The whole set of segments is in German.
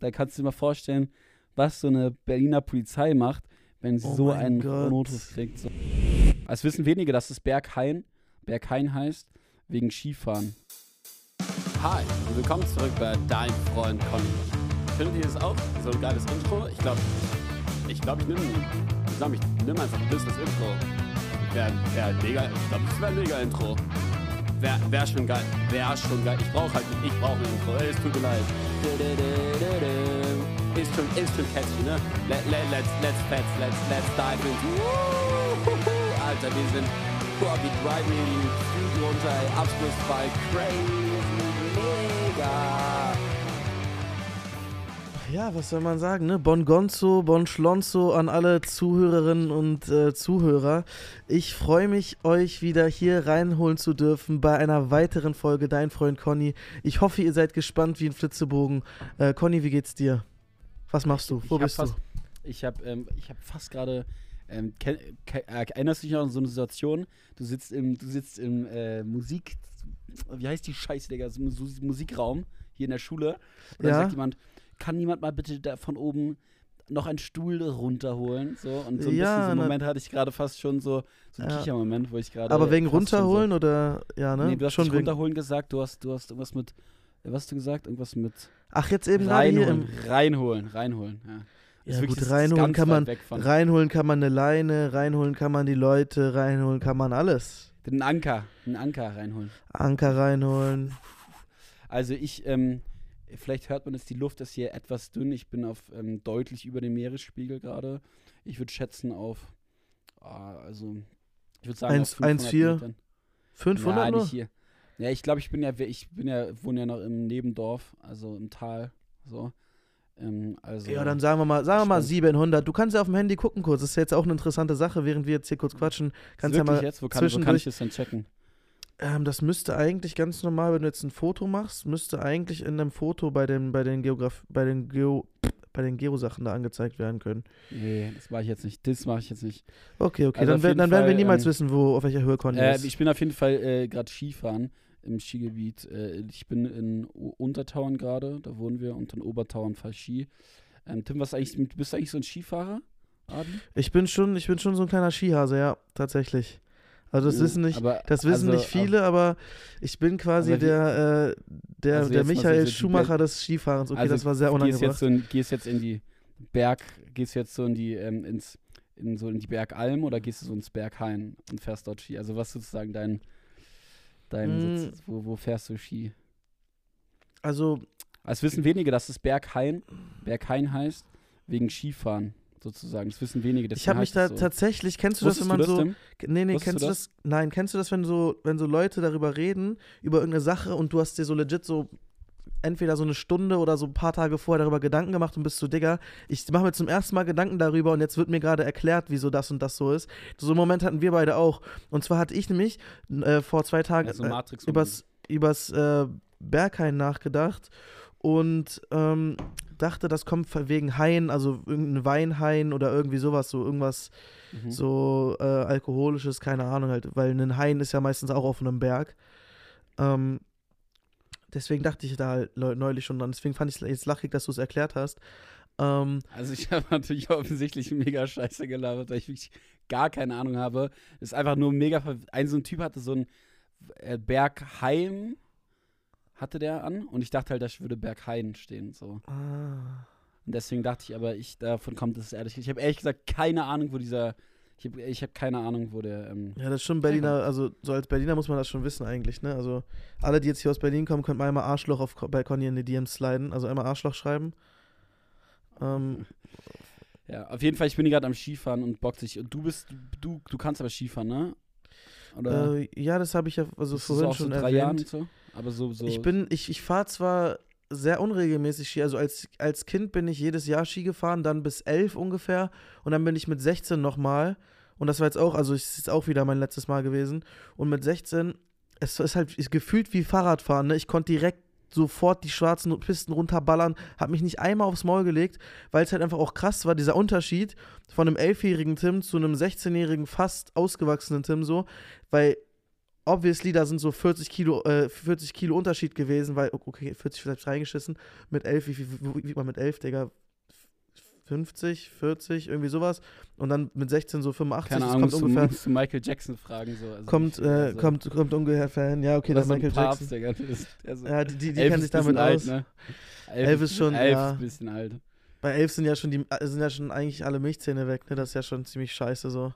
Da kannst du dir mal vorstellen, was so eine Berliner Polizei macht, wenn sie Oh so einen Gott. Notruf kriegt. So. Es wissen wenige, dass es Berghain, Berghain heißt, wegen Skifahren. Hi und willkommen zurück bei Dein Freund Conny. Findet ihr das auch? So ein geiles Intro? Ich glaube, ich glaube, ich nehme sag ich nimm einfach ein bisschen das Intro. Wäre wär mega, ich glaube, das wäre ein mega Intro. Wäre wär schon geil, wäre schon geil. Ich brauche halt, ich brauche ein Intro. Es tut mir leid. Ist schon, ist schon catchy, ne? Let, let, let's, let's, let's, let's, let's dive into. Alter, wir sind, boah, wir driven hier die Studio runter, ey. Abschlussball, crazy, mega. Ja, was soll man sagen, ne? Bon Gonzo, Bon Schlonzo an alle Zuhörerinnen und äh, Zuhörer. Ich freue mich, euch wieder hier reinholen zu dürfen bei einer weiteren Folge Dein Freund Conny. Ich hoffe, ihr seid gespannt wie ein Flitzebogen. Äh, Conny, wie geht's dir? Was machst du? Wo Ich bist fast, du? Ich habe ähm, ich hab fast gerade. Ähm, äh, erinnerst du dich noch an so eine Situation? Du sitzt im, du sitzt im äh, Musik. Wie heißt die Scheiße, Digga? So, Musikraum hier in der Schule. Und dann Ja. sagt jemand, kann niemand mal bitte da von oben noch einen Stuhl runterholen? So, und so ein Ja, bisschen so einen Moment hatte ich gerade fast schon so, so einen Ja. Kichermoment, wo ich gerade. Aber wegen runterholen oder ja, So, ne? nee, du hast Schon runterholen gesagt, du hast, du hast irgendwas mit. äh, Was hast du gesagt? Irgendwas mit Ach, jetzt eben reinholen, reinholen, reinholen. Ja, Ja, gut, das ist reinholen ganz kann man- Reinholen kann man eine Leine, reinholen kann man die Leute, reinholen kann man alles. Den Anker, einen Anker reinholen. Anker reinholen. Also ich, ähm, vielleicht hört man es, die Luft ist hier etwas dünn. Ich bin auf ähm, deutlich über dem Meeresspiegel gerade. Ich würde schätzen auf, ah, also ich würde sagen Eins- auf 500 1,4? Metern. 500 ja, nicht hier. Ja, ich glaube, ich bin ja, ich bin ja, wohne ja noch im Nebendorf, also im Tal, so. Ähm, also, Ja, dann sagen wir mal, sagen wir mal Spannend. 700. Du kannst ja auf dem Handy gucken kurz. Das ist jetzt auch eine interessante Sache, während wir jetzt hier kurz quatschen. Kannst ja mal, jetzt? Wo kann, wo kann ich das denn checken? Ähm, das müsste eigentlich ganz normal, wenn du jetzt ein Foto machst, müsste eigentlich in einem Foto bei den, bei den Geograf, bei den Geo, bei den Geo-Sachen da angezeigt werden können. Nee, das mache ich jetzt nicht. Das mache ich jetzt nicht. Okay, okay, Also dann, dann werden wir Fall, niemals ähm, wissen, wo, auf welcher Höhe Conny Äh, ist. ich bin auf jeden Fall äh, gerade Skifahren im Skigebiet. Äh, ich bin in Untertauern gerade, da wohnen wir, und in Obertauern fahre ich Ski. Ähm, Tim, was eigentlich, du bist eigentlich so ein Skifahrer? Adi? Ich bin schon, ich bin schon so ein kleiner Skihase, ja, tatsächlich. Also das Ja, wissen nicht, aber, das wissen also, nicht viele, aber ich bin quasi wie- der, äh, der, Also der Michael so die Schumacher Welt- des Skifahrens. Okay, Also das war sehr Gehst jetzt, unangebracht. so in, gehst jetzt in die Berg, gehst jetzt so in die, ähm, ins, in so in die Bergalm oder gehst du so ins Berghain und fährst dort Ski? Also was sozusagen dein, dein Mm. Sitz, wo, wo fährst du Ski? Also, Es wissen wenige, dass es Berghain, Berghain heißt, wegen Skifahren sozusagen. Das wissen wenige. ich habe mich da so. tatsächlich, kennst du das, Wusstest wenn man das, so, Tim? nee, nee, Wusstest kennst du du das, nein, kennst du das, wenn so, wenn so Leute darüber reden, über irgendeine Sache und du hast dir so legit so entweder so eine Stunde oder so ein paar Tage vorher darüber Gedanken gemacht und bist so, Digga, ich mache mir zum ersten Mal Gedanken darüber und jetzt wird mir gerade erklärt, wieso das und das so ist. So einen Moment hatten wir beide auch. Und zwar hatte ich nämlich äh, vor zwei Tagen Also äh, übers, übers äh, Berghain nachgedacht und ähm, dachte, das kommt wegen Hain, also irgendein Weinhain oder irgendwie sowas, so irgendwas Mhm. so äh, alkoholisches, keine Ahnung halt, weil ein Hain ist ja meistens auch auf einem Berg. Ähm, deswegen dachte ich da halt neulich schon dran. Deswegen fand ich es jetzt lachig, dass du es erklärt hast. Ähm, Also ich habe natürlich offensichtlich mega scheiße gelabert, weil ich wirklich gar keine Ahnung habe. Ist einfach nur mega. Ein so ein Typ hatte so ein äh, Bergheim hatte der an und ich dachte halt, da würde Berghain stehen. So. ah, Und deswegen dachte ich, aber ich davon kommt es ehrlich. Ich habe ehrlich gesagt keine Ahnung, wo dieser. Ich habe ich hab keine Ahnung, wo der. Ähm, ja, das ist schon Berliner, also so als Berliner muss man das schon wissen eigentlich, ne? Also alle, die jetzt hier aus Berlin kommen, könnten mal einmal Arschloch auf, bei Conny in die DMs sliden, also einmal Arschloch schreiben. Ähm, ja, auf jeden Fall, ich bin hier gerade am Skifahren und box sich. Und du bist, du, du kannst aber Skifahren, ne? Oder äh, ja, das habe ich ja also du vorhin schon so drei erwähnt. Jahren so? Aber so, so. Ich bin, ich, ich fahre zwar sehr unregelmäßig Ski, also als, als Kind bin ich jedes Jahr Ski gefahren, dann bis elf ungefähr und dann bin ich mit 16 nochmal und das war jetzt auch, also es ist auch wieder mein letztes Mal gewesen und mit 16, es ist halt ist gefühlt wie Fahrradfahren, ne? ich konnte direkt sofort die schwarzen Pisten runterballern, habe mich nicht einmal aufs Maul gelegt, weil es halt einfach auch krass war, dieser Unterschied von einem elfjährigen Tim zu einem 16-jährigen fast ausgewachsenen Tim so, weil obviously, da sind so 40 Kilo, äh, 40 Kilo Unterschied gewesen, weil, okay, 40 vielleicht reingeschissen. Mit 11, wie viel wiegt man mit 11, Digga? 50, 40, irgendwie sowas. Und dann mit 16 so 85. Keine Ahnung, kommt zu, ungefähr. zu Michael Jackson fragen. So. Also Kommt, äh, also, kommt, kommt ungefähr hin. Ja, okay, ist Michael Papst, Jackson. Ist, also, Ja, die, die, die elf kennen sich damit aus. Alt, ne? Elf ist schon, elf ja. ist ein bisschen alt. Bei 11 sind ja schon die äh, sind ja schon eigentlich alle Milchzähne weg, ne? Das ist ja schon ziemlich scheiße so.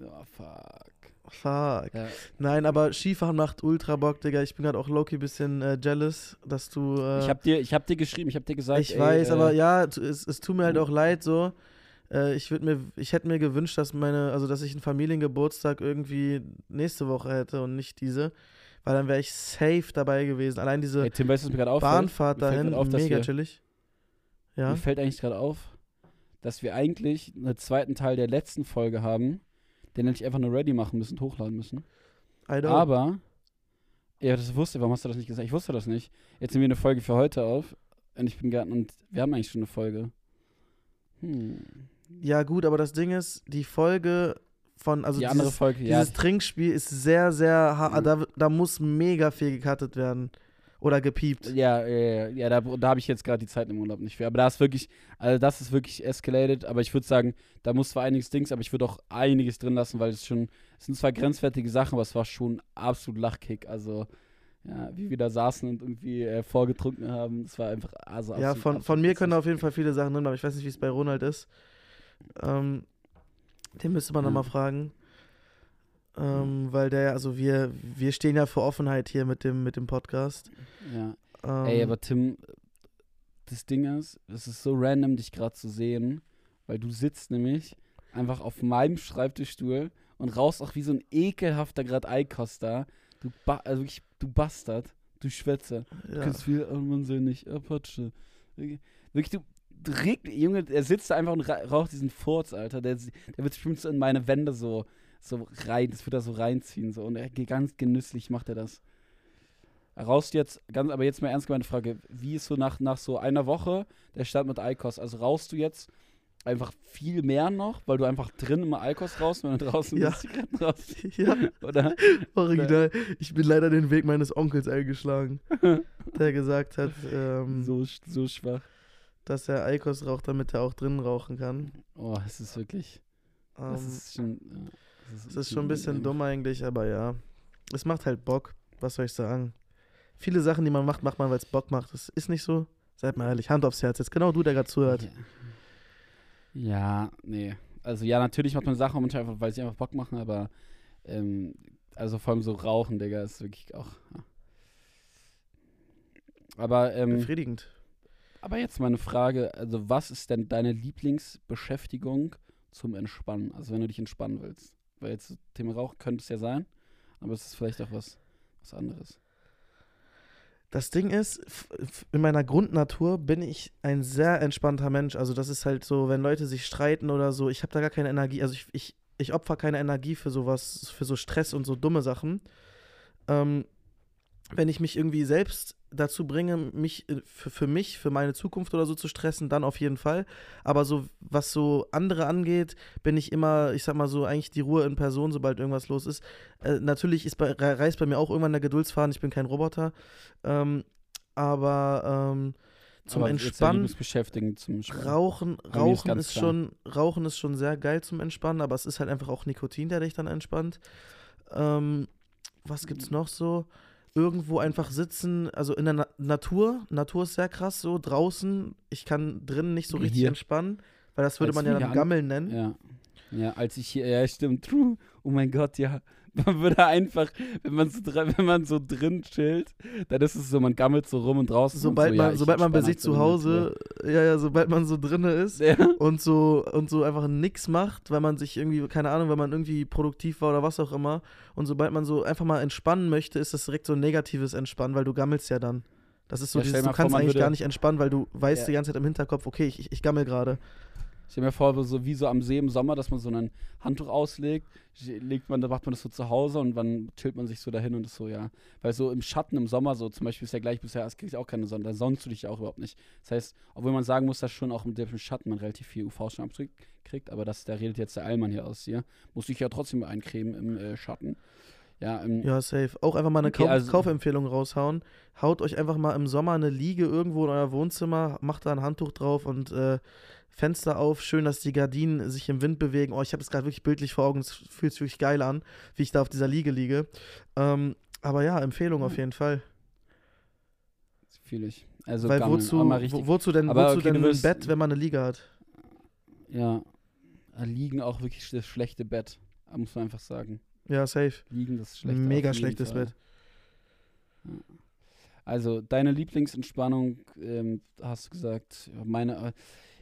Oh, fuck. Fuck. Ja. Nein, aber Skifahren macht ultra Bock, Digga. Ich bin gerade auch Loki bisschen äh, jealous, dass du. Äh, Ich hab dir, ich hab dir geschrieben, ich hab dir gesagt, ich ey, weiß, äh, aber ja, es, es tut mir halt auch leid so. Äh, ich würde mir, ich hätte mir gewünscht, dass meine, also dass ich einen Familiengeburtstag irgendwie nächste Woche hätte und nicht diese, weil dann wäre ich safe dabei gewesen. Allein diese Ey, Tim, weißt? Bahnfahrt dahin, auf, mega wir- chillig. Ja. Mir fällt eigentlich gerade auf, dass wir eigentlich einen zweiten Teil der letzten Folge haben, den nicht einfach nur ready machen müssen und hochladen müssen. I know. Aber, ja, das wusste, warum hast du das nicht gesagt? Ich wusste das nicht. Jetzt nehmen wir eine Folge für heute auf und ich bin gerade, und wir haben eigentlich schon eine Folge. Hm. Ja, gut, aber das Ding ist, die Folge von, also Die andere dieses, Folge, ja. dieses Trinkspiel ist sehr, sehr hart. Mhm. Da, da muss mega viel gecuttet werden. Oder gepiept. Ja, ja, ja, ja, da, da habe ich jetzt gerade die Zeit im Urlaub nicht für. Aber da ist wirklich, also das ist wirklich escalated. Aber ich würde sagen, da muss zwar einiges Dings, aber ich würde auch einiges drin lassen, weil es schon, es sind zwar grenzwertige Sachen, aber es war schon absolut Lachkick. Also, ja, wie wir da saßen und irgendwie äh, vorgetrunken haben, es war einfach, also ja, absolut, von, absolut von mir können auf jeden Fall viele Sachen drin, aber ich weiß nicht, wie es bei Ronald ist. Ähm, den müsste man Ja. nochmal fragen. Ähm, weil der, also wir, wir stehen ja für Offenheit hier mit dem, mit dem Podcast. Ja. Ähm, Ey, aber Tim, das Ding ist, es ist so random, dich gerade zu sehen, weil du sitzt nämlich einfach auf meinem Schreibtischstuhl und rauchst auch wie so ein ekelhafter gerade Eikoster. Du, ba also wirklich, du Bastard, du Schwätzer. Du ja. kannst viel, nicht, Apache. Wirklich, du, du reg, Junge, er sitzt da einfach und ra raucht diesen Furz, Alter. Der, der wird bestimmt so in meine Wände so, so rein, das wird er so reinziehen, so. Und er geht ganz genüsslich, macht er das. Rauchst jetzt, ganz, aber jetzt mal ernst gemeinte Frage, wie ist so nach, nach so einer Woche der Start mit Eikos? Also rauchst du jetzt einfach viel mehr noch, weil du einfach drin immer Eikos rauchst, wenn du draußen Ja. die Zigaretten rauchst? ja, Oder? original. Ich bin leider den Weg meines Onkels eingeschlagen, der gesagt hat, ähm, so, so schwach. dass er Eikos raucht, damit er auch drinnen rauchen kann. Oh, es ist wirklich, Ähm, das ist schon, ja, Es ist schon ein bisschen dumm eigentlich, aber ja. Es macht halt Bock. Was soll ich sagen? Viele Sachen, die man macht, macht man, weil es Bock macht. Das ist nicht so. Seid mal ehrlich, Hand aufs Herz. Jetzt genau du, der gerade zuhört. Ja. ja, nee. Also ja, natürlich macht man Sachen einfach, weil sie einfach Bock machen, aber ähm, also vor allem so Rauchen, Digga, ist wirklich auch. Ja. Aber, ähm, Befriedigend. aber jetzt mal eine Frage, also was ist denn deine Lieblingsbeschäftigung zum Entspannen? Also wenn du dich entspannen willst. Weil jetzt Thema Rauch könnte es ja sein, aber es ist vielleicht auch was, was anderes. Das Ding ist, in meiner Grundnatur bin ich ein sehr entspannter Mensch. Also das ist halt so, wenn Leute sich streiten oder so, ich habe da gar keine Energie. Also ich, ich, ich opfer keine Energie für sowas, für so Stress und so dumme Sachen. Ähm, wenn ich mich irgendwie selbst dazu bringe, mich äh, für, für mich, für meine Zukunft oder so zu stressen, dann auf jeden Fall. Aber so, was so andere angeht, bin ich immer, ich sag mal so, eigentlich die Ruhe in Person, sobald irgendwas los ist. Äh, natürlich ist bei, re- reißt bei mir auch irgendwann der Geduldsfaden, ich bin kein Roboter. Ähm, aber ähm, zum aber Entspannen, zum Entspannen. Rauchen, ist Rauchen ist, klar. schon, Rauchen ist schon sehr geil zum Entspannen, aber es ist halt einfach auch Nikotin, der dich dann entspannt. Ähm, was gibt's noch so? Irgendwo einfach sitzen, also in der Na Natur. Natur ist sehr krass, so draußen. Ich kann drinnen nicht so richtig Hier. entspannen, weil das würde Als man ja dann Gammeln nennen. Ja. Ja, als ich hier, ja, stimmt, true. Oh mein Gott, ja. Man würde einfach, wenn man so, wenn man so drin chillt, dann ist es so, man gammelt so rum und draußen. Sobald und so, man, ja, sobald man bei sich zu Hause, ja, ja, sobald man so drinne ist, eine- und so und so einfach nix macht, weil man sich irgendwie, keine Ahnung, wenn man irgendwie produktiv war oder was auch immer. Und sobald man so einfach mal entspannen möchte, ist das direkt so ein negatives Entspannen, weil du gammelst ja dann. Das ist so Ja, dieses, du vor, kannst man eigentlich würde- gar nicht entspannen, weil du weißt Ja. die ganze Zeit im Hinterkopf, okay, ich, ich, ich gammel gerade. Stell mir vor, so wie so am See im Sommer, dass man so ein Handtuch auslegt, legt man, dann macht man das so zu Hause und dann chillt man sich so dahin und ist so, ja. Weil so im Schatten im Sommer, so zum Beispiel ist ja gleich bisher, es kriegt auch keine Sonne, da sonnst du dich ja auch überhaupt nicht. Das heißt, obwohl man sagen muss, dass schon auch dem Schatten man relativ viel UV-Abdruck kriegt, aber das, da redet jetzt der Allmann hier aus hier, muss ich ja trotzdem eincremen im äh, Schatten. Ja, im Ja, safe. Auch einfach mal eine Okay, Kauf also- Kaufempfehlung raushauen. Haut euch einfach mal im Sommer eine Liege irgendwo in euer Wohnzimmer, macht da ein Handtuch drauf und äh, Fenster auf. Schön, dass die Gardinen sich im Wind bewegen. Oh, ich habe es gerade wirklich bildlich vor Augen. Es fühlt sich wirklich geil an, wie ich da auf dieser Liege liege. Ähm, aber ja, Empfehlung auf Ja. jeden Fall. fühle ich. Also Weil gammeln, wozu, wo, wozu denn, Aber wozu okay, denn ein Bett, wenn man eine Liege hat? Ja. Liegen auch wirklich das schlechte Bett, muss man einfach sagen. Ja, safe. Liegen das schlechte Mega auf schlechtes Fall. Bett. Also, deine Lieblingsentspannung, ähm, hast du gesagt, meine, äh,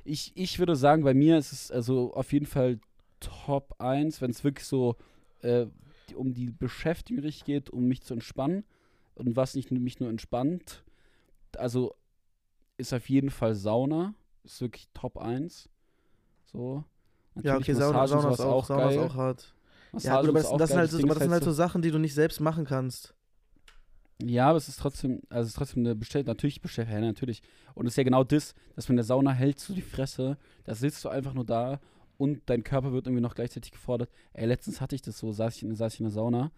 ich, ich würde sagen, bei mir ist es also auf jeden Fall Top 1, wenn es wirklich so äh, um die Beschäftigung richtig geht, um mich zu entspannen und was nicht mich nur entspannt. Also ist auf jeden Fall Sauna, ist wirklich Top 1. So. Ja, Natürlich okay, Sauna, ist sowas auch, Sauna ist auch hart. Massage Ja, gut, aber das, auch das, sind geil. halt, so- aber das sind halt so Sachen, die du nicht selbst machen kannst. Ja, aber es ist trotzdem, also es ist trotzdem eine Bestellung, natürlich bestellt, ja, natürlich. Und es ist ja genau das, dass man in der Sauna hältst du die Fresse, da sitzt du einfach nur da und dein Körper wird irgendwie noch gleichzeitig gefordert. Ey, letztens hatte ich das so, saß ich in, saß ich in der Sauna.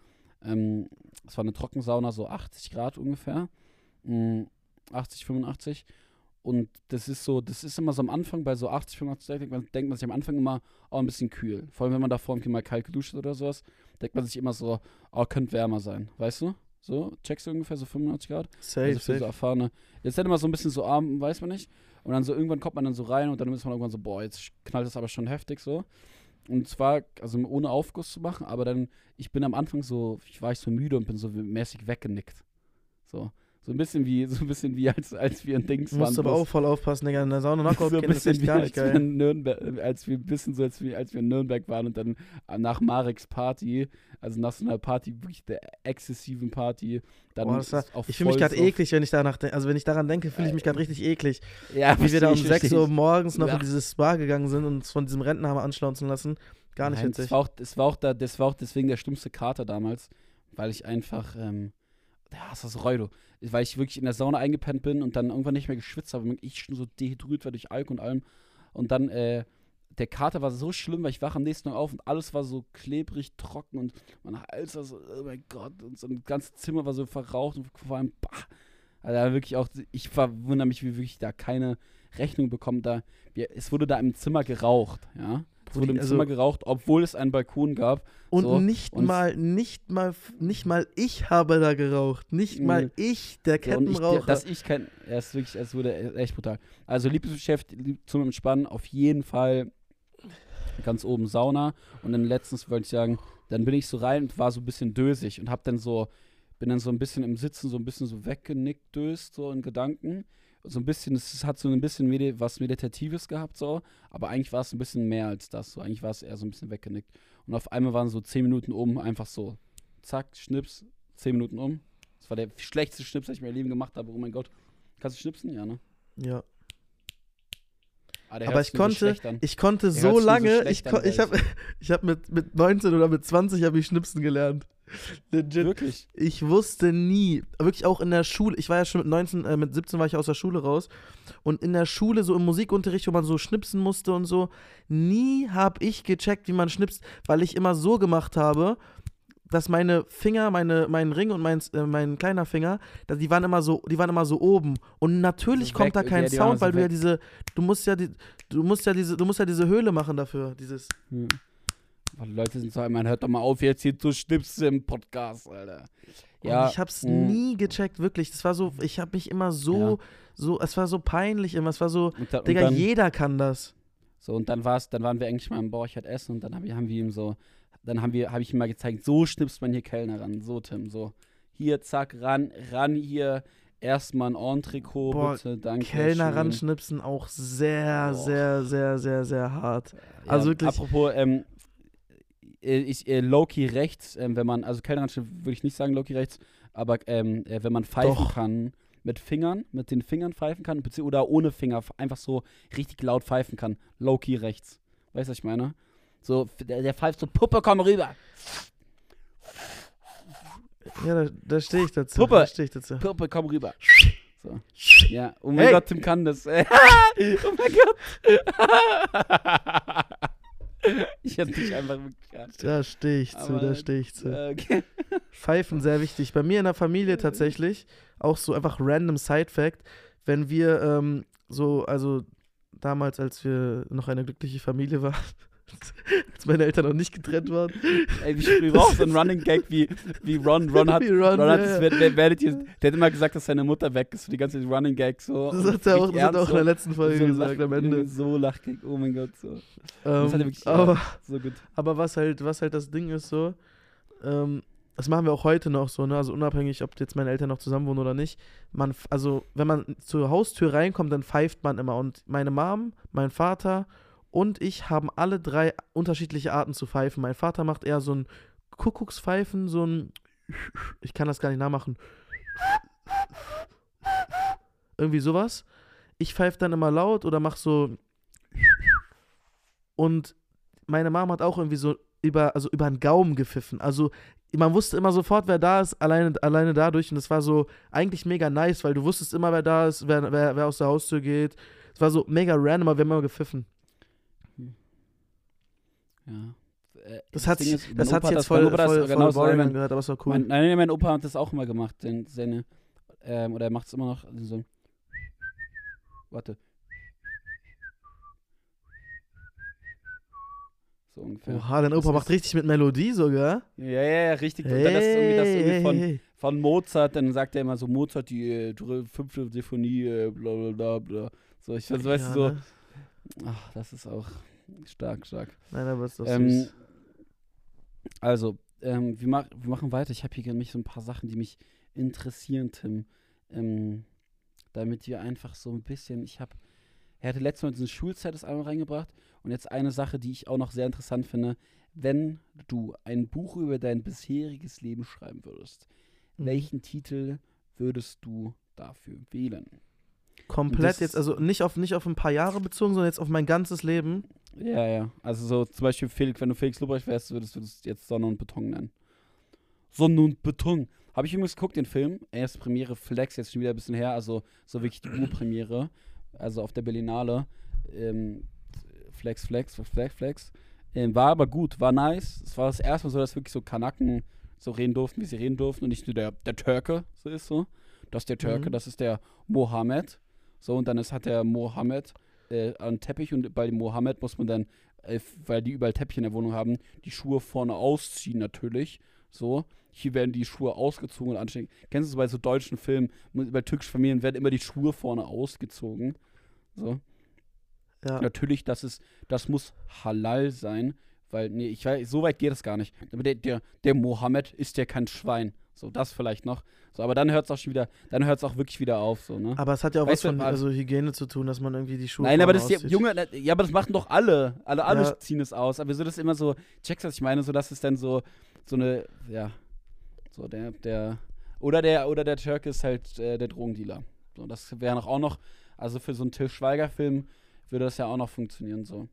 Ähm, es war eine Trockensauna, so 80 Grad ungefähr. Mm, 80, 85. Und das ist so, das ist immer so am Anfang bei so 80, 85 Grad, denkt man, sich am Anfang immer, oh, ein bisschen kühl. Vor allem, wenn man davor irgendwie mal kalt geduscht oder sowas, denkt man sich immer so, oh, könnte wärmer sein, weißt du? So, checkst du ungefähr so 95 Grad? Safe, also für safe. so erfahrene. Jetzt dann immer so ein bisschen so arm, weiß man nicht. Und dann so irgendwann kommt man dann so rein und dann ist man irgendwann so, boah, jetzt knallt das aber schon heftig so. Und zwar, also ohne Aufguss zu machen, aber dann, ich bin am Anfang so, ich war ich so müde und bin so mäßig weggenickt. So. So ein bisschen wie, so ein bisschen wie als, als wir in Dings Du musst waren. aber auch voll aufpassen, Digga. In der Sauna Knockout so ein bisschen wie gar als nicht wir geil. in Nürnberg, als wir ein bisschen so als wir, als wir in Nürnberg waren und dann nach Mareks Party, also nach so einer Party, wirklich der exzessiven Party, dann Boah, war- Ich fühle mich gerade eklig, wenn ich danach. Also wenn ich daran denke, fühle ich mich gerade richtig eklig. Ja, Wie wir da um versteh ich, 6 versteh Uhr morgens noch Ja. in dieses Spa gegangen sind und uns von diesem Rentner haben anschlauzen lassen. Gar nicht Nein, witzig. Das war, auch, das, war auch da, das war auch deswegen der schlimmste Kater damals, weil ich einfach, ähm, ja, das war so Reudo, weil ich wirklich in der Sauna eingepennt bin und dann irgendwann nicht mehr geschwitzt habe ich schon so dehydriert war durch Alk und allem. Und dann, äh, der Kater war so schlimm, weil ich wache am nächsten Tag auf und alles war so klebrig, trocken und mein Hals war so, oh mein Gott, und so ein ganzes Zimmer war so verraucht und vor allem, bah. Also wirklich auch, ich verwundere mich, wie wirklich da keine Rechnung bekommen. Da, es wurde da im Zimmer geraucht, ja. Es wurde im Also- Zimmer geraucht, obwohl es einen Balkon gab. Und so, nicht und- mal, nicht mal, nicht mal ich habe da geraucht. Nicht mal ich, der So, und ich, Kettenraucher. dass ich kein, er ist wirklich, es wurde echt brutal. Also Lieblingsgeschäft lieb- zum Entspannen auf jeden Fall ganz oben Sauna und dann letztens wollte ich sagen, dann bin ich so rein und war so ein bisschen dösig und hab dann so, bin dann so ein bisschen im Sitzen so ein bisschen so weggenickt döst so in Gedanken. So ein bisschen, es hat so ein bisschen Medi was Meditatives gehabt so, aber eigentlich war es ein bisschen mehr als das. So eigentlich war es eher so ein bisschen weggenickt. Und auf einmal waren so zehn Minuten um, einfach so, zack, Schnips, zehn Minuten um. Das war der schlechteste Schnips, den ich meinem Leben gemacht habe. Oh mein Gott. Kannst du schnipsen? Ja, ne? ja. Ah, Aber hört ich so konnte, ich konnte so so lange, schlecht ich, an, ich habe ich hab mit, mit 19 oder mit 20 habe ich Schnipsen gelernt. Legit. Wirklich. Ich wusste nie, wirklich auch in der Schule, ich war ja schon mit 19, äh, mit 17 war ich aus der Schule raus und in der Schule, so im Musikunterricht, wo man so schnipsen musste und so, nie habe ich gecheckt, wie man schnipst, weil ich immer so gemacht habe, dass meine Finger, meine, mein Ring und mein, äh, mein kleiner Finger, dass die waren immer so, die waren immer so oben. Und natürlich So kommt weg, da kein ja, Sound, so weil du ja weg. diese, du musst ja die, du musst ja diese, du musst ja diese Höhle machen dafür, dieses. Hm. Die Leute sind so, man hört doch mal auf, jetzt hier zu schnipsen im Podcast, Alter. Ja, und ich hab's mh. nie gecheckt, wirklich. Das war so, ich hab mich immer so, so, es war so peinlich immer. Es war so, Und, da, und Digga, dann, jeder kann das. so, und dann war's, dann waren wir eigentlich mal im Borchert essen und dann hab, haben wir ihm so, dann haben wir, habe ich ihm mal gezeigt, so schnipst man hier Kellner ran. So, Tim, so. Hier, zack, ran, ran hier. Erstmal ein Entrecot, Boah, bitte, danke. Kellner schön. ranschnipsen auch sehr, Boah. sehr, sehr, sehr, sehr hart. Ja, Also wirklich- Apropos, ähm, äh, ich, äh, Loki rechts, ähm, wenn man, also Kellner würde ich nicht sagen Loki rechts, aber ähm, äh, wenn man pfeifen Doch. kann, mit Fingern, mit den Fingern pfeifen kann, oder ohne Finger einfach so richtig laut pfeifen kann. Low-key rechts. Weißt du, was ich meine? So, der, der pfeift so, Puppe, komm rüber. Ja, da, da stehe ich dazu. Puppe. Da stehe ich dazu. Puppe, komm rüber. So. Ja, oh mein Hey. Gott, Tim kann das. oh mein Gott. ich hätte dich einfach wirklich. Da stehe ich zu, da stehe ich zu. Okay. Pfeifen sehr wichtig. Bei mir in der Familie tatsächlich, auch so einfach random Side-Fact, wenn wir ähm, so, also damals, als wir noch eine glückliche Familie waren, als meine Eltern noch nicht getrennt waren. Ey, wie früher auch so ein Running Gag wie, wie Ron. Ron hat, Ron, Ron hat ja, das, wer- werdet ihr, der hat immer gesagt, dass seine Mutter weg ist. So die ganze Running Gag so. Das Und hat er auch, hat auch in der letzten Folge so gesagt, am Ende. So Lachgag, oh mein Gott, so. das hat er Ähm, wirklich- aber, So gut. aber was halt, was halt das Ding ist so, ähm, das machen wir auch heute noch so, ne? Also unabhängig, ob jetzt meine Eltern noch zusammen wohnen oder nicht. Man, also wenn man zur Haustür reinkommt, dann pfeift man immer. Und meine Mom, mein Vater und ich haben alle drei unterschiedliche Arten zu pfeifen. Mein Vater macht eher so ein Kuckuckspfeifen, so ein ich kann das gar nicht nachmachen. Irgendwie sowas. Ich pfeife dann immer laut oder mach so und meine Mom hat auch irgendwie so über, also über einen Gaumen gepfiffen. Also man wusste immer sofort, wer da ist, alleine, alleine dadurch. Und das war so eigentlich mega nice, weil du wusstest immer, wer da ist, wer, wer, wer aus der Haustür geht. Es war so mega random, aber wir haben immer gepfiffen. Ja. Äh, Das hat ist, das hat Opa sich jetzt voll, voll, voll genauso- boring mein- angehört, aber es war cool. Mein, nein, nein, mein Opa hat das auch immer gemacht. Denn seine, ähm, oder er macht es immer noch. also So. Warte. So ungefähr. Oha, dein Opa Das macht richtig mit Melodie sogar. Ja, ja, ja, richtig. Und dann das ist irgendwie, das Hey, irgendwie hey, von, hey. von Mozart, dann sagt er immer so, Mozart, die äh, fünfte Sinfonie, äh, bla bla bla bla. So, ich weiß, weißt Ja, du, so, ne? ach, das ist auch stark, stark. Nein, aber ist doch Ähm, süß. also, ähm, wir, mach, wir machen weiter. Ich habe hier nämlich so ein paar Sachen, die mich interessieren, Tim. Ähm, damit wir einfach so ein bisschen, ich habe, er hatte letztes Mal diesen Schulzeit das einmal reingebracht und jetzt eine Sache, die ich auch noch sehr interessant finde. Wenn du ein Buch über dein bisheriges Leben schreiben würdest, Mhm. welchen Titel würdest du dafür wählen? Komplett jetzt, also nicht auf, nicht auf ein paar Jahre bezogen, sondern jetzt auf mein ganzes Leben. Ja, ja. Also so zum Beispiel Felix, wenn du Felix Lobrecht wärst, würdest du das jetzt Sonne und Beton nennen. Sonne und Beton. Habe ich übrigens geguckt, den Film. Erste Premiere Flex, jetzt schon wieder ein bisschen her, also so wirklich die Urpremiere. Also auf der Berlinale. Ähm, Flex, Flex, Flex, Flex. Ähm, war aber gut, war nice. Es war das erste Mal so, dass wirklich so Kanaken so reden durften, wie sie reden durften und nicht nur der, der Türke so ist so. Das ist der Türke, Mhm. das ist der Mohammed. So, und dann ist, hat der Mohammed äh, einen Teppich und bei dem Mohammed muss man dann, äh, weil die überall Teppiche in der Wohnung haben, die Schuhe vorne ausziehen natürlich. So. Hier werden die Schuhe ausgezogen und anständig. Kennst du es bei so deutschen Filmen, bei türkischen Familien werden immer die Schuhe vorne ausgezogen. So. Ja. Natürlich, das ist, das muss halal sein, weil, nee, ich weiß, so weit geht es gar nicht. Aber der, der, der Mohammed ist ja kein Schwein. So, das vielleicht noch. So, aber dann hört es auch schon wieder, dann hört es auch wirklich wieder auf, so, ne? Aber es hat ja auch Weißt was von also- Hygiene zu tun, dass man irgendwie die Schuhe Nein, aber das auszieht. Junge, na- ja, aber das machen doch alle. Alle, alle Ja. ziehen es aus. Aber wieso das immer so, checkst du, was ich meine? So, dass es dann so, so eine, ja, so der, der, oder der, oder der Türke ist halt äh, der Drogendealer. So, das wäre noch auch noch, also für so einen Till Schweiger-Film würde das ja auch noch funktionieren, so.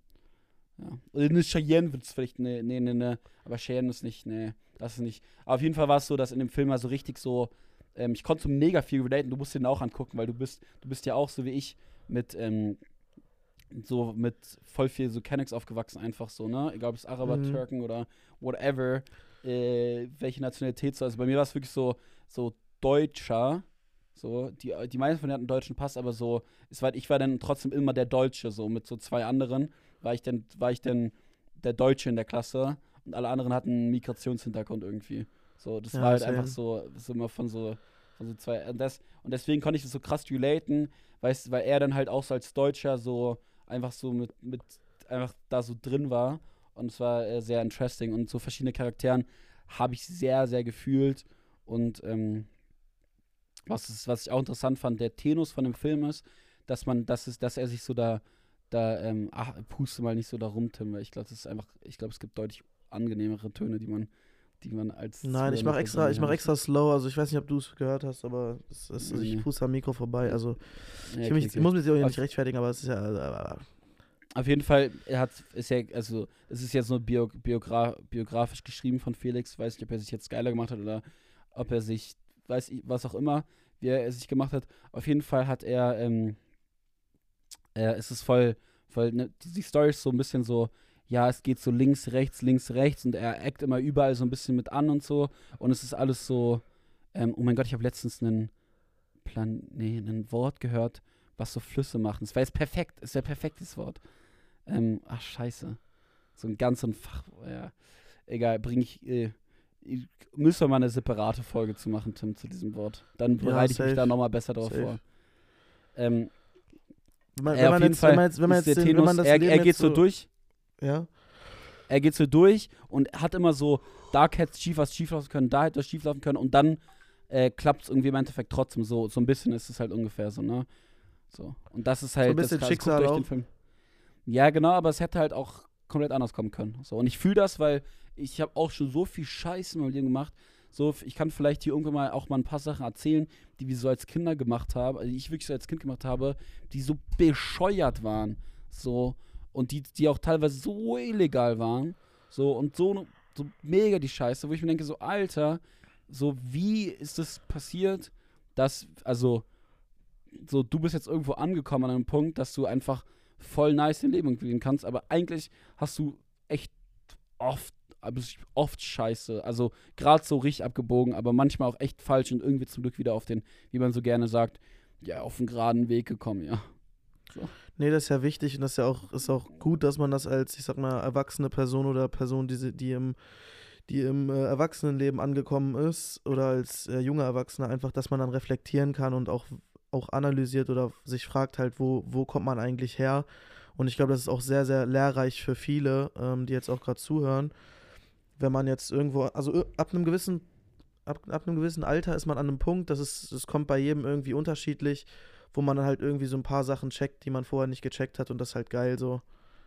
Ja. Oder eine Cheyenne wird es vielleicht, ne, ne, ne, ne, aber Cheyenne ist nicht, ne, das ist nicht. Aber auf jeden Fall war es so, dass in dem Film mal so richtig so, ähm, ich konnte so mega viel relaten, du musst den auch angucken, weil du bist, du bist ja auch so wie ich mit, ähm, so mit voll viel so Kennex aufgewachsen, einfach so, ne? Egal ob es Araber, Mhm. Türken oder whatever, äh, welche Nationalität so. Also bei mir war es wirklich so, so Deutscher. So, die, die meisten von denen hatten einen deutschen Pass, aber so, es war, ich war dann trotzdem immer der Deutsche, so mit so zwei anderen, war ich dann, war ich dann der Deutsche in der Klasse und alle anderen hatten einen Migrationshintergrund irgendwie. So, das Ja, war halt same. einfach so, so immer von so, von so zwei. Und, das, und deswegen konnte ich das so krass relaten, weißt, weil er dann halt auch so als Deutscher so einfach so mit, mit einfach da so drin war. Und es war äh, sehr interesting. Und so verschiedene Charakteren habe ich sehr, sehr gefühlt. Und ähm, was, ist, was ich auch interessant fand, der Tenus von dem Film ist, dass man, dass es, dass er sich so da, da, ähm, ach, puste mal nicht so da rum, Tim, weil ich glaube, das ist einfach, ich glaube, es gibt deutlich angenehmere Töne, die man die man als. Nein, ich mache extra, ich mache extra slow. Also ich weiß nicht, ob du es gehört hast, aber es ist, also ich puste am Mikro vorbei. Also Ja, ich, okay, mich, okay. muss mich Auf- nicht rechtfertigen, aber es ist ja. Äh, Auf jeden Fall, er hat, ist ja, also, es ist jetzt nur bio, biogra biografisch geschrieben von Felix. Weiß nicht, ob er sich jetzt geiler gemacht hat oder ob er sich, weiß ich, was auch immer, wie er es sich gemacht hat. Auf jeden Fall hat er, ähm, er es ist voll, voll, ne, die, die Story ist so ein bisschen so, ja, es geht so links, rechts, links, rechts und er eckt immer überall so ein bisschen mit an und so. Und es ist alles so, ähm, oh mein Gott, ich habe letztens einen Plan, nee, ein Wort gehört, was so Flüsse machen. Es war jetzt perfekt, ist ja perfektes Wort. Ähm, ach, scheiße. So ein ganz so ein Fach, ja. Egal, bring ich, äh, müssen wir mal eine separate Folge zu machen, Tim, zu diesem Wort. Dann Ja, bereite ich mich da nochmal besser drauf Safe. vor. Ähm, wenn man, äh, wenn man jetzt, Fall wenn man jetzt, wenn man jetzt, den, wenn man Tenus, er, er geht jetzt so durch, Ja. er geht so durch und hat immer so, da hätte schief was schief laufen können, da hätte was schief laufen können und dann äh, klappt es irgendwie im Endeffekt trotzdem so. So ein bisschen ist es halt ungefähr so, ne? So. Und das ist halt. bisschen das, Schicksal euch auch. den Film. Ja, genau, aber es hätte halt auch komplett anders kommen können. So. Und ich fühle das, weil ich habe auch schon so viel Scheiße in meinem Leben gemacht. So, ich kann vielleicht hier irgendwann mal auch mal ein paar Sachen erzählen, die wir so als Kinder gemacht haben, also die ich wirklich so als Kind gemacht habe, die so bescheuert waren. So, und die, die auch teilweise so illegal waren. So, und so, so mega die Scheiße, wo ich mir denke, so, Alter, so, wie ist das passiert, dass, also, so, du bist jetzt irgendwo angekommen an einem Punkt, dass du einfach voll nice dein Leben leben kannst, aber eigentlich hast du echt oft, oft Scheiße, also gerade so richtig abgebogen, aber manchmal auch echt falsch und irgendwie zum Glück wieder auf den, wie man so gerne sagt, ja, auf den geraden Weg gekommen, ja. Nee, das ist ja wichtig und das ist ja auch, ist auch gut, dass man das als, ich sag mal, erwachsene Person oder Person, die, die im, die im äh, Erwachsenenleben angekommen ist oder als äh, junger Erwachsener einfach, dass man dann reflektieren kann und auch, auch analysiert oder sich fragt halt, wo, wo kommt man eigentlich her? Und ich glaube, das ist auch sehr, sehr lehrreich für viele, ähm, die jetzt auch gerade zuhören. Wenn man jetzt irgendwo, also ab einem gewissen, ab, ab einem gewissen Alter ist man an einem Punkt, das ist, das kommt bei jedem irgendwie unterschiedlich, wo man dann halt irgendwie so ein paar Sachen checkt, die man vorher nicht gecheckt hat und das ist halt geil so.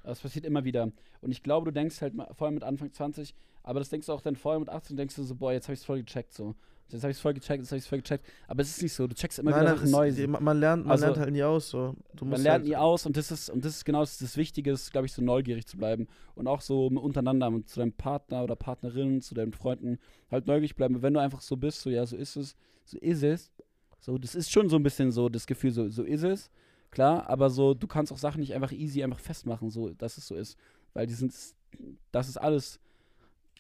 Das passiert immer wieder. Und ich glaube, du denkst halt mal, vor allem mit Anfang 20, aber das denkst du auch dann vorher mit 18, denkst du so, boah, jetzt habe ich es voll gecheckt, so. Jetzt habe ich es voll gecheckt, jetzt habe ich es voll gecheckt. Aber es ist nicht so, du checkst immer wieder Sachen es- neu. die- man, lernt, man Also, lernt halt nie aus so. Man lernt halt, nie aus und das ist, und das ist genau das, das Wichtige, glaube ich, so neugierig zu bleiben. Und auch so untereinander, zu deinem Partner oder Partnerin, zu deinen Freunden, halt neugierig bleiben. Wenn du einfach so bist, so ja, so ist es, so ist es. So, das ist schon so ein bisschen so das Gefühl, so, so ist es. Klar, aber so, du kannst auch Sachen nicht einfach easy einfach festmachen, so, dass es so ist. Weil die sind, das ist alles,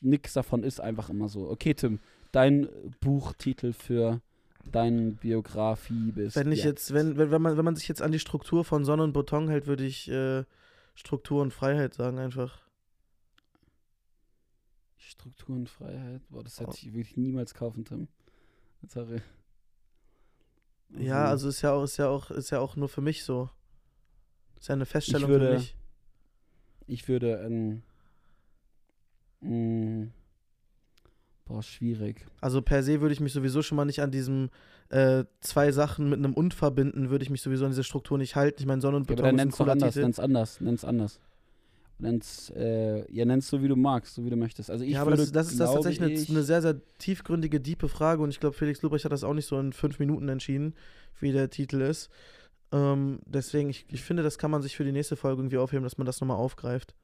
nix davon ist einfach immer so. Okay, Tim, dein Buchtitel für deine Biografie bist. Wenn ich jetzt, wenn, wenn, wenn, man, wenn man sich jetzt an die Struktur von Sonne und Beton hält, würde ich äh, Struktur und Freiheit sagen einfach. Struktur und Freiheit. Boah, das hätte Oh. ich wirklich niemals kaufen, Tim. Sorry. Ja, also ist ja auch, ist ja auch, ist ja auch nur für mich so. Ist ja eine Feststellung würde- für mich. Ich würde, ähm, mh, boah, schwierig. Also per se würde ich mich sowieso schon mal nicht an diesem äh, zwei Sachen mit einem und verbinden, würde ich mich sowieso an diese Struktur nicht halten. Ich meine, Sonne und Ja, aber Beton dann ist ein cooler anders, Titel. nenn's anders, nenn's anders. Nenn's, äh, ja, nenn's so, wie du magst, so wie du möchtest. Also ich ja, aber würde, das, ist- das ist das tatsächlich eine, ich, eine sehr, sehr tiefgründige, diepe Frage und ich glaube, Felix Lobrecht hat das auch nicht so in fünf Minuten entschieden, wie der Titel ist. Ähm, deswegen, ich, ich finde, das kann man sich für die nächste Folge irgendwie aufheben, dass man das nochmal aufgreift.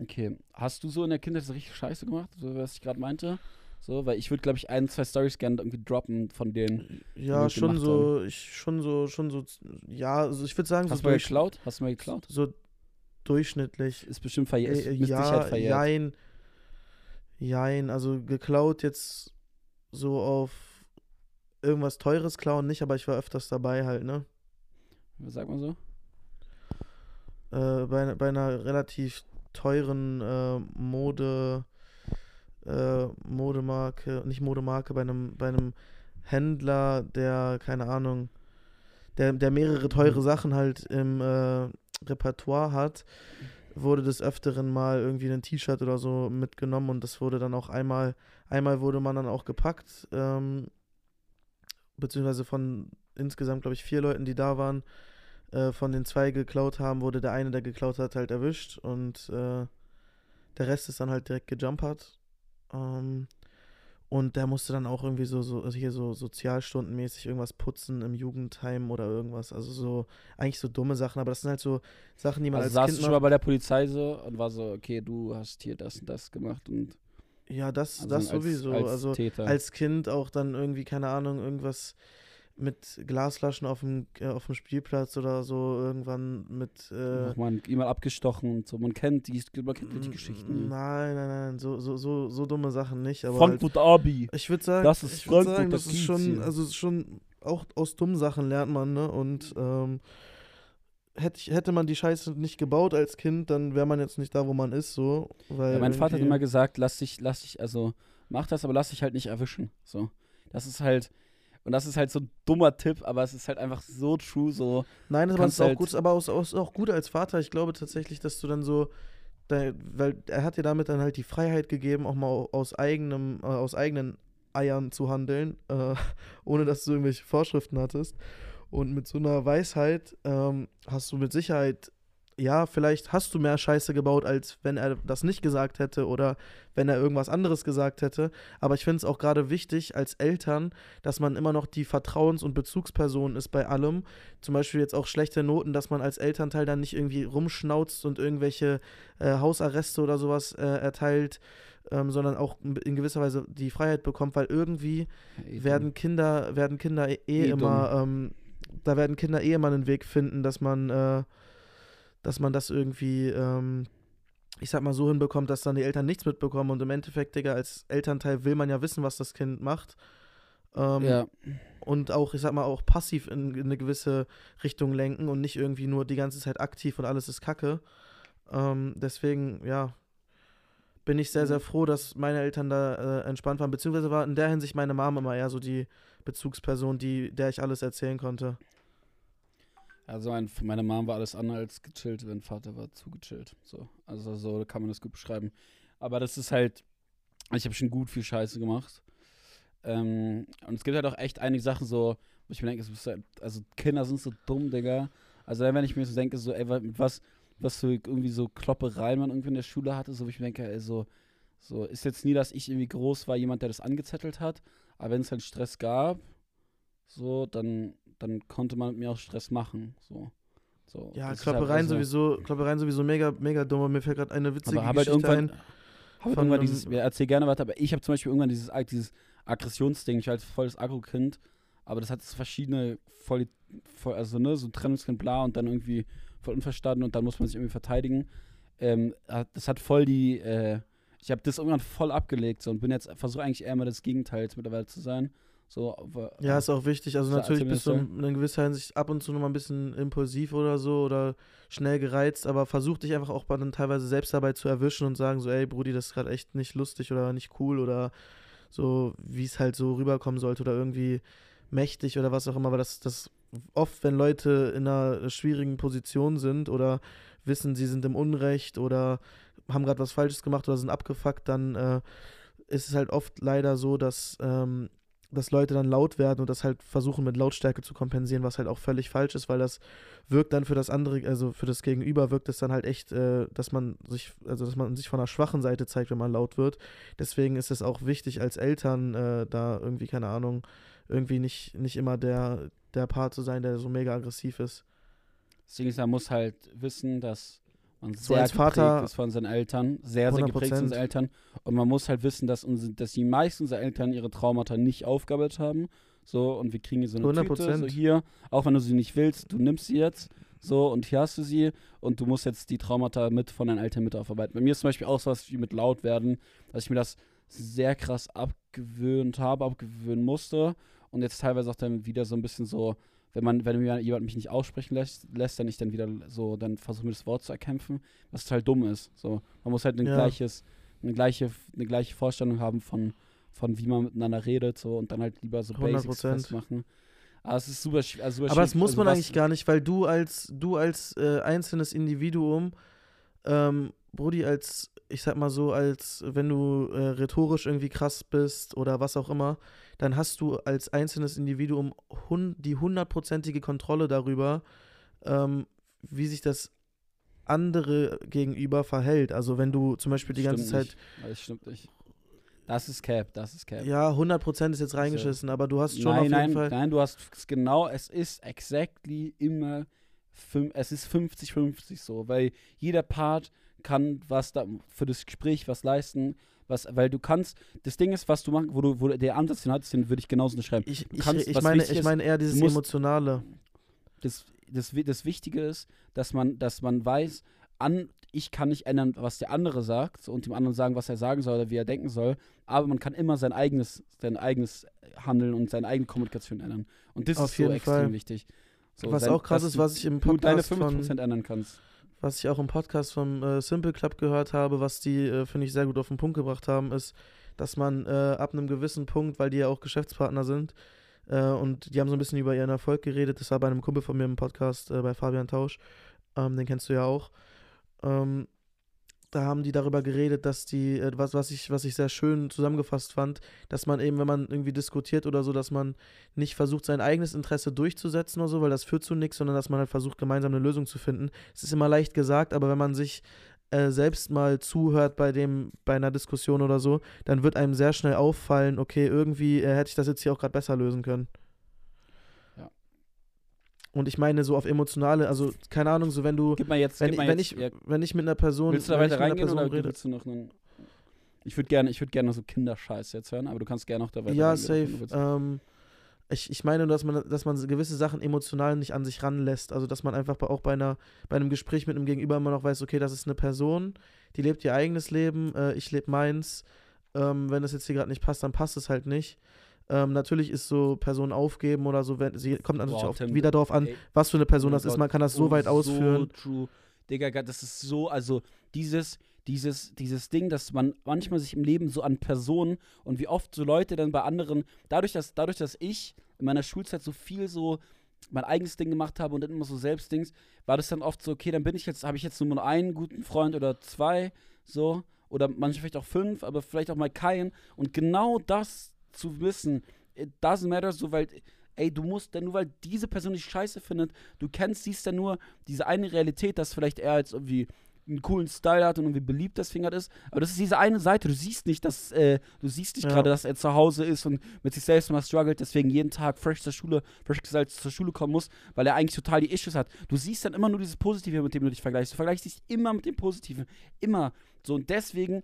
Okay. Hast du so in der Kindheit so richtig Scheiße gemacht, so was ich gerade meinte? So, weil ich würde, glaube ich, ein, zwei Stories gerne irgendwie droppen von denen. Ja, schon so, ich, schon so, schon so, ja, also ich würde sagen, Hast so, du mal geklaut? Hast du mal geklaut? so durchschnittlich. Ist bestimmt verjährt. Äh, mit ja, Sicherheit verjährt. jein. Jein, also geklaut jetzt so auf irgendwas Teures klauen nicht, aber ich war öfters dabei halt, ne? Sag mal so. Äh, bei, bei einer relativ teuren äh, Mode, äh, Modemarke, nicht Modemarke, bei einem, bei einem Händler, der, keine Ahnung, der, der mehrere teure Mhm. Sachen halt im äh, Repertoire hat, wurde des Öfteren mal irgendwie ein T-Shirt oder so mitgenommen und das wurde dann auch einmal, einmal wurde man dann auch gepackt, ähm, beziehungsweise von insgesamt, glaube ich, vier Leuten, die da waren, äh, von den zwei geklaut haben, wurde der eine, der geklaut hat, halt erwischt und äh, der Rest ist dann halt direkt gejumpert. Ähm, Und der musste dann auch irgendwie so, so also hier so sozialstundenmäßig irgendwas putzen im Jugendheim oder irgendwas. Also so, eigentlich so dumme Sachen, aber das sind halt so Sachen, die man Also als saß Kind du schon mal bei der Polizei so und war so, okay, du hast hier das und das gemacht und Ja, das, also das als, sowieso. als also Täter. als Kind auch dann irgendwie, keine Ahnung, irgendwas mit Glasflaschen auf dem, äh, auf dem Spielplatz oder so, irgendwann mit. Äh, Nochmal jemand abgestochen und so. Man kennt die, man kennt die Geschichten. Nein, nein, nein, so, so, so, so dumme Sachen nicht. Aber halt, Frankfurt Abi. ich würde sagen, Das ist ich Frankfurt, sagen, das das ist schon, also schon, auch aus dummen Sachen lernt man, ne? Und ähm, hätte, ich- hätte man die Scheiße nicht gebaut als Kind, dann wäre man jetzt nicht da, wo man ist, so. Weil Ja, mein Vater hat immer gesagt, lass dich, lass dich, also mach das, aber lass dich halt nicht erwischen. So. Das ist halt, und das ist halt so ein dummer Tipp, aber es ist halt einfach so true, so. Nein, kannst ist auch halt- gut, aber aus, aus, auch gut als Vater. Ich glaube tatsächlich, dass du dann so, da, weil er hat dir damit dann halt die Freiheit gegeben, auch mal aus eigenem, äh, aus eigenen Eiern zu handeln, äh, ohne dass du irgendwelche Vorschriften hattest. Und mit so einer Weisheit ähm, hast du mit Sicherheit, ja, vielleicht hast du mehr Scheiße gebaut, als wenn er das nicht gesagt hätte oder wenn er irgendwas anderes gesagt hätte. Aber ich finde es auch gerade wichtig als Eltern, dass man immer noch die Vertrauens- und Bezugsperson ist bei allem. Zum Beispiel jetzt auch schlechte Noten, dass man als Elternteil dann nicht irgendwie rumschnauzt und irgendwelche äh, Hausarreste oder sowas äh, erteilt, ähm, sondern auch in gewisser Weise die Freiheit bekommt, weil irgendwie Ey, werden Kinder, werden Kinder eh, Eh immer, ähm, da werden Kinder eh immer einen Weg finden, dass man, äh, dass man das irgendwie, ähm, ich sag mal, so hinbekommt, dass dann die Eltern nichts mitbekommen und im Endeffekt, Digga, als Elternteil will man ja wissen, was das Kind macht. Ähm, Ja, und auch, ich sag mal, auch passiv in, in eine gewisse Richtung lenken und nicht irgendwie nur die ganze Zeit aktiv und alles ist Kacke. Ähm, deswegen, ja, bin ich sehr, sehr froh, dass meine Eltern da äh, entspannt waren. Beziehungsweise war in der Hinsicht meine Mama immer eher so die Bezugsperson, die, der ich alles erzählen konnte. Also mein, für meine Mom war alles andere als gechillt, mein Vater war zu gechillt. So. Also so kann man das gut beschreiben. Aber das ist halt, ich habe schon gut viel Scheiße gemacht. Ähm, und es gibt halt auch echt einige Sachen so, wo ich mir denke, halt, also Kinder sind so dumm, Digga. Also wenn ich mir so denke, so, ey, mit was, was so irgendwie so Kloppereien man irgendwie in der Schule hatte, so wo ich mir denke, ey, so, so ist jetzt nie, dass ich irgendwie groß war, jemand, der das angezettelt hat. Aber wenn es halt Stress gab, so, dann, dann konnte man mit mir auch Stress machen. So. so Ja, ist halt also- sowieso, Kloppereien sowieso mega, mega dumm. Und Mir fällt gerade eine witzige aber halt Geschichte irgendwann, ein. hab halt von irgendwann dieses, ja, erzähl gerne weiter, aber ich habe zum Beispiel irgendwann dieses, dieses Aggressionsding, ich war halt voll das Agro-Kind, aber das hat verschiedene, voll, voll, also ne, so Trennungskind, bla, und dann irgendwie voll unverstanden und dann muss man sich irgendwie verteidigen. Ähm, das hat voll die, äh, ich habe das irgendwann voll abgelegt so, und bin jetzt, versuche eigentlich eher mal das Gegenteil jetzt mittlerweile zu sein. So, aber, Ja, ist auch wichtig. Also So, natürlich bist du in gewisser Hinsicht ab und zu noch mal ein bisschen impulsiv oder so oder schnell gereizt, aber versuch dich einfach auch dann teilweise selbst dabei zu erwischen und sagen so, ey Brudi, das ist gerade echt nicht lustig oder nicht cool oder so, wie es halt so rüberkommen sollte oder irgendwie mächtig oder was auch immer, weil das, das oft, wenn Leute in einer schwierigen Position sind oder wissen, sie sind im Unrecht oder haben gerade was Falsches gemacht oder sind abgefuckt, dann äh, ist es halt oft leider so, dass ähm, dass Leute dann laut werden und das halt versuchen mit Lautstärke zu kompensieren, was halt auch völlig falsch ist, weil das wirkt dann für das andere, also für das Gegenüber wirkt es dann halt echt, äh, dass man sich, also dass man sich von der schwachen Seite zeigt, wenn man laut wird. Deswegen ist es auch wichtig als Eltern äh, da irgendwie, keine Ahnung, irgendwie nicht, nicht immer der, der Part zu sein, der so mega aggressiv ist. Deswegen man muss halt wissen, dass man So sehr als Vater- geprägt ist von seinen Eltern, sehr, sehr geprägt von 100%. unseren Eltern. Und man muss halt wissen, dass, unsere, dass die meisten unserer Eltern ihre Traumata nicht aufgearbeitet haben. So, und wir kriegen hier so eine 100%. Tüte, so hier, auch wenn du sie nicht willst, du nimmst sie jetzt, so, und hier hast du sie und du musst jetzt die Traumata mit von deinen Eltern mit aufarbeiten. Bei mir ist zum Beispiel auch so was wie mit laut werden, dass ich mir das sehr krass abgewöhnt habe, abgewöhnen musste und jetzt teilweise auch dann wieder so ein bisschen so, wenn man, wenn mir jemand mich nicht aussprechen lässt, lässt dann ich dann wieder so, dann versuche mir das Wort zu erkämpfen, was total dumm ist. So, man muss halt ein Ja. gleiches, eine gleiche, eine gleiche Vorstellung haben von, von wie man miteinander redet, so und dann halt lieber so Basics 100%. festmachen. Aber es ist super, also super Aber das schwierig, muss also man was- eigentlich gar nicht, weil du als, du als äh, einzelnes Individuum, ähm, Brudi, als, ich sag mal so, als wenn du äh, rhetorisch irgendwie krass bist oder was auch immer, dann hast du als einzelnes Individuum hun die hundertprozentige Kontrolle darüber, ähm, wie sich das andere gegenüber verhält. Also wenn du zum Beispiel die Stimmt ganze Zeit Nicht. Das stimmt nicht. Das ist Cap, das ist Cap. Ja, 100% ist jetzt reingeschissen, aber du hast schon nein, auf jeden nein, Fall. nein, du hast es genau, es ist exactly immer, es ist 50-50 so, weil jeder Part kann was da für das Gespräch was leisten, was, weil du kannst, das Ding ist, was du machst, wo du, wo du der Ansatz den hattest, den würde ich genauso unterschreiben. Ich, Du ich, kannst, ich, was meine, ich meine eher dieses musst- Emotionale. das, das, das Wichtige ist, dass man, dass man weiß, an, ich kann nicht ändern, was der andere sagt und dem anderen sagen, was er sagen soll oder wie er denken soll, aber man kann immer sein eigenes, sein eigenes Handeln und seine eigene Kommunikation ändern. Und das Auf ist so extrem Fall. wichtig. So, was sein- auch krass ist, du was ich im nur deine Podcast 50% von, ändern kannst. Was ich auch im Podcast vom äh, Simple Club gehört habe, was die, äh, finde ich, sehr gut auf den Punkt gebracht haben, ist, dass man äh, ab einem gewissen Punkt, weil die ja auch Geschäftspartner sind, äh, und die haben so ein bisschen über ihren Erfolg geredet, das war bei einem Kumpel von mir im Podcast, äh, bei Fabian Tausch, ähm, den kennst du ja auch, ähm, da haben die darüber geredet, dass die, äh, was, was, ich, was ich sehr schön zusammengefasst fand, dass man eben, wenn man irgendwie diskutiert oder so, dass man nicht versucht, sein eigenes Interesse durchzusetzen oder so, weil das führt zu nichts, sondern dass man halt versucht, gemeinsam eine Lösung zu finden. Es ist immer leicht gesagt, aber wenn man sich äh, selbst mal zuhört bei dem, bei einer Diskussion oder so, dann wird einem sehr schnell auffallen, okay, irgendwie äh, hätte ich das jetzt hier auch gerade besser lösen können. Und ich meine, so auf emotionale, also keine Ahnung, so wenn du, Gib mal jetzt, wenn, ich, mal wenn, jetzt, ich, ja, wenn ich mit einer Person, willst du da weiter reingehen Person oder rede, willst du noch einen ich würde gerne, ich würde gerne so Kinderscheiß jetzt hören, aber du kannst gerne noch da weiter Ja, reingehen, safe. Ähm, ich, ich meine, nur, dass man, dass man gewisse Sachen emotional nicht an sich ranlässt. Also, dass man einfach auch bei, einer, bei einem Gespräch mit einem Gegenüber immer noch weiß, okay, das ist eine Person, die lebt ihr eigenes Leben, äh, ich lebe meins. Ähm, wenn das jetzt hier gerade nicht passt, dann passt es halt nicht. Ähm, natürlich ist so Person aufgeben oder so, wenn, sie kommt natürlich Boah, auch Tim, wieder darauf an, ey, was für eine Person oh das ist. Gott, Man kann das so oh, weit ausführen. So true. Digga, das ist so, also dieses, dieses, dieses Ding, dass man manchmal sich im Leben so an Personen und wie oft so Leute dann bei anderen, dadurch, dass, dadurch, dass ich in meiner Schulzeit so viel so mein eigenes Ding gemacht habe und dann immer so Selbstdings, war das dann oft so, okay, dann bin ich jetzt, habe ich jetzt nur einen guten Freund oder zwei, so, oder manchmal vielleicht auch fünf, aber vielleicht auch mal keinen. Und genau das zu wissen, it doesn't matter, so, weil ey, du musst denn nur, weil diese Person dich scheiße findet, du kennst, siehst dann nur diese eine Realität, dass vielleicht er jetzt irgendwie einen coolen Style hat und irgendwie beliebt deswegen hat ist. Aber das ist diese eine Seite. Du siehst nicht, dass, äh, du siehst nicht Ja. gerade, dass er zu Hause ist und mit sich selbst mal struggelt, deswegen jeden Tag fresh zur Schule, fresh gesagt zur Schule kommen muss, weil er eigentlich total die Issues hat. Du siehst dann immer nur dieses Positive, mit dem du dich vergleichst. Du vergleichst dich immer mit dem Positiven. Immer. So, und deswegen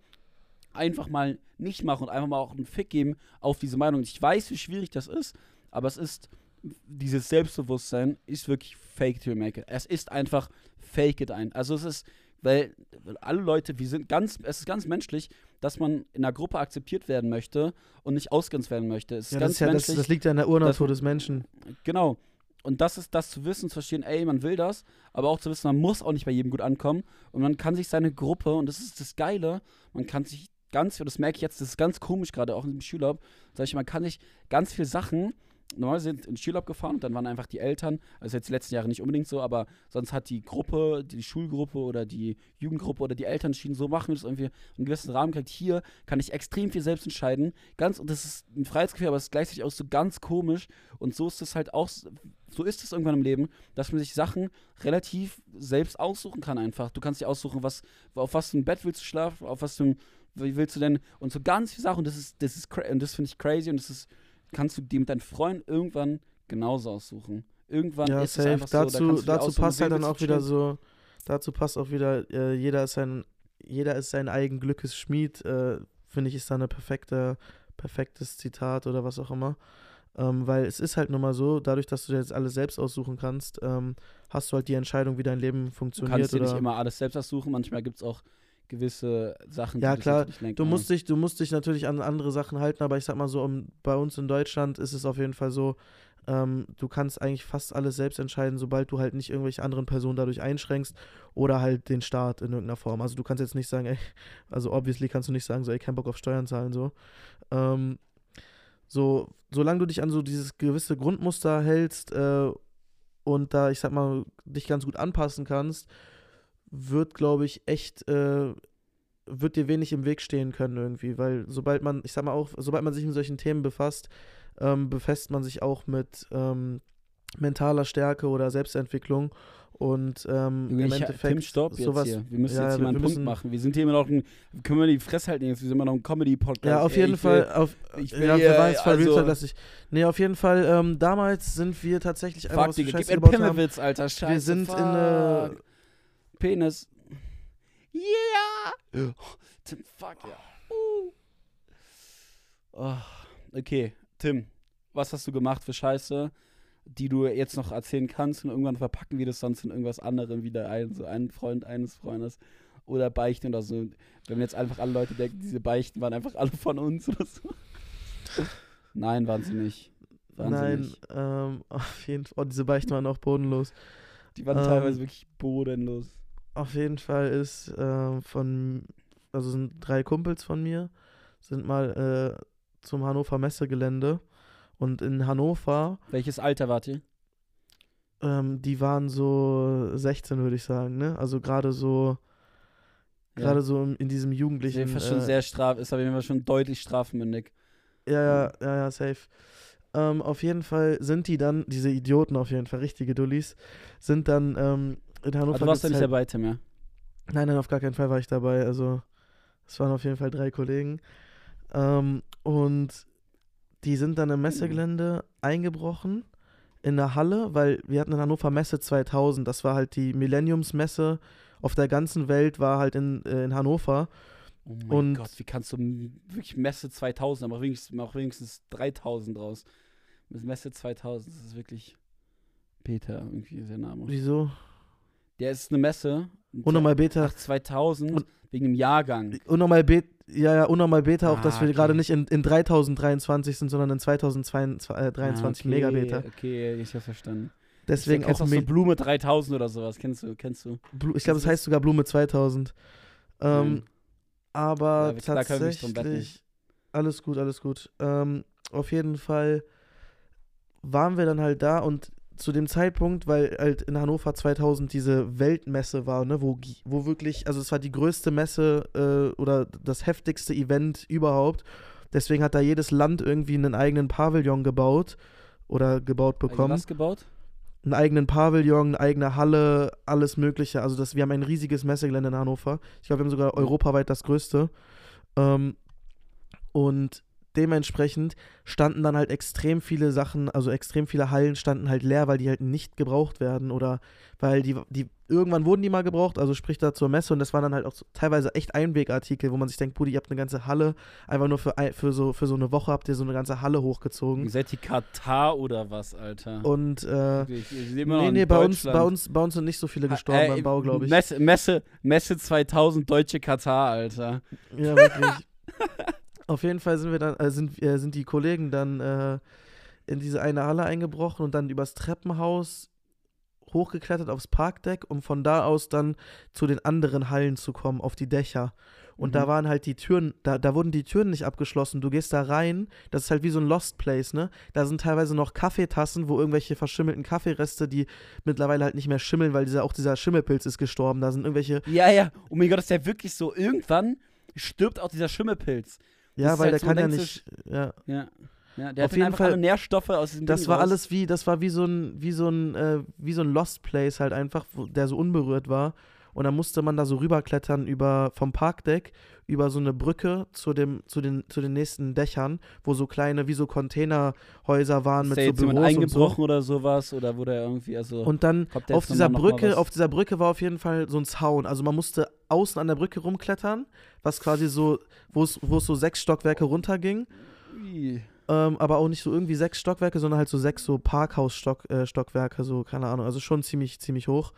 einfach mal nicht machen und einfach mal auch einen Fick geben auf diese Meinung. Ich weiß, wie schwierig das ist, aber es ist, dieses Selbstbewusstsein ist wirklich fake to make it. Es ist einfach fake it ein. Also es ist, weil alle Leute, wir sind ganz, es ist ganz menschlich, dass man in einer Gruppe akzeptiert werden möchte und nicht ausgrenzt werden möchte. Es ist Ja, ganz das, ist ja, das, menschlich. das liegt ja in der Urnatur des Menschen. Genau. Und das ist das zu wissen, zu verstehen, ey, man will das, aber auch zu wissen, man muss auch nicht bei jedem gut ankommen. Und man kann sich seine Gruppe, und das ist das Geile, man kann sich ganz, das merke ich jetzt, das ist ganz komisch gerade, auch im Schulurlaub, sag ich, man kann sich ganz viele Sachen, normal sind in den Schulurlaub gefahren und dann waren einfach die Eltern, also jetzt die letzten Jahre nicht unbedingt so, aber sonst hat die Gruppe, die Schulgruppe oder die Jugendgruppe oder die Eltern entschieden, so machen wir das irgendwie einen gewissen Rahmen kriegt. Hier kann ich extrem viel selbst entscheiden. Ganz, und das ist ein Freiheitsgefühl, aber es ist gleichzeitig auch so ganz komisch. Und so ist es halt auch, so ist es irgendwann im Leben, dass man sich Sachen relativ selbst aussuchen kann einfach. Du kannst dir aussuchen, was, auf was für ein Bett willst du schlafen, auf was für ein, wie willst du denn, und so ganz viele Sachen, und das ist, das ist, und das finde ich crazy, und das ist, kannst du dir mit deinen Freunden irgendwann genauso aussuchen. Irgendwann Ja, ist es safe. einfach so, da dazu du dazu aussuchen, passt halt dann auch du wieder so, dazu passt auch wieder, äh, jeder ist sein, jeder ist sein eigen Glückes Schmied, äh, finde ich, ist da eine perfekte, perfektes Zitat oder was auch immer. Ähm, weil es ist halt nun mal so, dadurch, dass du dir jetzt alles selbst aussuchen kannst, ähm, hast du halt die Entscheidung, wie dein Leben Du funktioniert. kannst dir nicht immer alles selbst aussuchen, manchmal gibt es auch gewisse Sachen, Ja, klar, lenken. Du musst, dich, du musst dich natürlich an andere Sachen halten, aber ich sag mal so, um, bei uns in Deutschland ist es auf jeden Fall so, ähm, du kannst eigentlich fast alles selbst entscheiden, sobald du halt nicht irgendwelche anderen Personen dadurch einschränkst oder halt den Staat in irgendeiner Form. Also du kannst jetzt nicht sagen, ey, also obviously kannst du nicht sagen, so, ey, kein Bock auf Steuern zahlen, so. Ähm, so, solange du dich an so dieses gewisse Grundmuster hältst äh, und da, ich sag mal, dich ganz gut anpassen kannst, wird, glaube ich, echt, äh, wird dir wenig im Weg stehen können irgendwie, weil sobald man, ich sag mal auch, sobald man sich mit solchen Themen befasst, ähm, befasst man sich auch mit, ähm, mentaler Stärke oder Selbstentwicklung. Und ähm, im Endeffekt Tim, stopp jetzt sowas. hier. Wir müssen ja, jetzt hier mal einen Punkt machen. Wir sind hier immer noch ein, können wir die Fresse halten jetzt, wir sind immer noch ein Comedy-Podcast. Ja, auf Ey, jeden ich will- Fall. Auf, ich will ja, jetzt voll also- Real ich. Nee, auf jeden Fall. Ähm, damals sind wir tatsächlich einfach Fuck, was Digga, gib gebaut haben. Alter, scheiße. Wir sind fuck. in eine. Penis. Yeah! Tim, fuck, ja. Uh. Oh, okay, Tim, was hast du gemacht für Scheiße, die du jetzt noch erzählen kannst und irgendwann verpacken wir das sonst in irgendwas anderem wieder ein, so ein Freund eines Freundes oder Beichten oder so. Wenn jetzt einfach alle Leute denken, diese Beichten waren einfach alle von uns oder so. Nein, waren sie nicht. Waren sie Nein, nicht. ähm, auf jeden Fall. Oh, diese Beichten waren auch bodenlos. Die waren ähm, teilweise wirklich bodenlos. Auf jeden Fall ist ähm, von. Also sind drei Kumpels von mir, sind mal äh, zum Hannover Messegelände. Und in Hannover, Welches Alter wart ihr? ähm, die waren so 16, würde ich sagen, ne? Also gerade so. Ja. Gerade so in, in diesem Ist auf jugendlichen. jeden Fall schon äh, sehr straf, ist auf jeden Fall schon deutlich strafmündig. Ja, ja, ja, ja, safe. Ähm, auf jeden Fall sind die dann, diese Idioten auf jeden Fall, richtige Dullis, sind dann ähm, in Hannover. Du warst gibt's nicht halt- dabei, Tim, ja? Nein, nein, auf gar keinen Fall war ich dabei. Also, es waren auf jeden Fall drei Kollegen. Ähm, und die sind dann im Messegelände eingebrochen in der Halle, weil wir hatten in Hannover Messe 2000. Das war halt die Millenniumsmesse auf der ganzen Welt, war halt in, äh, in Hannover. Oh mein Und- Gott, wie kannst du wirklich Messe 2000, aber wenigstens, mach wenigstens 3000 draus. Mit Messe 2000, das ist wirklich Peter, irgendwie ist der Name. Wieso? Der ist eine Messe. Unnormal Beta. Ach, 2000, Und- wegen dem Jahrgang. Unnormal Beta, ja, ja, unnormal Beta, auch dass Ah, wir okay. gerade nicht in, in 3023 sind, sondern in 2023 äh, 23 ah, okay, Megabeta. Okay, ich hab's verstanden. Deswegen auch, auch so Me- Blume 3000 oder sowas, kennst du, kennst du? Blu ich glaube, das heißt sogar Blume 2000. Ähm, Nein. aber Ja, tatsächlich, alles gut, alles gut. Ähm, auf jeden Fall waren wir dann halt da und zu dem Zeitpunkt, weil halt in Hannover 2000 diese Weltmesse war, ne, wo, wo wirklich, also es war die größte Messe äh, oder das heftigste Event überhaupt. Deswegen hat da jedes Land irgendwie einen eigenen Pavillon gebaut oder gebaut Also bekommen was gebaut? einen eigenen Pavillon, eine eigene Halle, alles Mögliche. Also das, wir haben ein riesiges Messegelände in Hannover. Ich glaube, wir haben sogar europaweit das größte. Ähm, und dementsprechend standen dann halt extrem viele Sachen, also extrem viele Hallen standen halt leer, weil die halt nicht gebraucht werden oder weil die, die irgendwann wurden die mal gebraucht, also sprich da zur Messe und das waren dann halt auch teilweise echt Einwegartikel, wo man sich denkt, Brudi, ihr habt eine ganze Halle, einfach nur für, für, so, für so eine Woche habt ihr so eine ganze Halle hochgezogen. Ihr seid die Katar oder was, Alter? Und äh, immer noch nee, nee, bei uns, bei, uns, bei uns sind nicht so viele gestorben Äh, beim Bau, glaube ich. Messe, Messe, Messe 2000 deutsche Katar, Alter. Ja, wirklich. Auf jeden Fall sind wir dann, äh, sind, äh, sind die Kollegen dann äh, in diese eine Halle eingebrochen und dann übers Treppenhaus hochgeklettert aufs Parkdeck, um von da aus dann zu den anderen Hallen zu kommen, auf die Dächer. Und da Mhm. waren halt die Türen, da, da wurden die Türen nicht abgeschlossen. Du gehst da rein, das ist halt wie so ein Lost Place, ne? Da sind teilweise noch Kaffeetassen, wo irgendwelche verschimmelten Kaffeereste, die mittlerweile halt nicht mehr schimmeln, weil dieser, auch dieser Schimmelpilz ist gestorben. Da sind irgendwelche, Ja, ja. Oh mein Gott, das ist ja wirklich so. Irgendwann stirbt auch dieser Schimmelpilz. Ja, weil halt der so, kann ja nicht, ja. Ja. ja der Auf hat jeden Fall- alle Nährstoffe aus diesem Das Ding war raus. alles wie, das war wie so ein, wie so ein, äh, wie so ein Lost Place halt einfach, wo, der so unberührt war. Und dann musste man da so rüberklettern über vom Parkdeck über so eine Brücke zu dem, zu den, zu den nächsten Dächern, wo so kleine, wie so Containerhäuser waren Ist mit so jetzt jemand Büros und so. eingebrochen oder sowas? Oder wurde er irgendwie, also. Und dann auf dieser Brücke, auf dieser Brücke war auf jeden Fall so ein Zaun. Also man musste außen an der Brücke rumklettern, was quasi so, wo es, wo es so sechs Stockwerke runterging. Ui. Ähm, aber auch nicht so irgendwie sechs Stockwerke, sondern halt so sechs so Parkhausstockwerke, äh, so, keine Ahnung, also schon ziemlich, ziemlich hoch.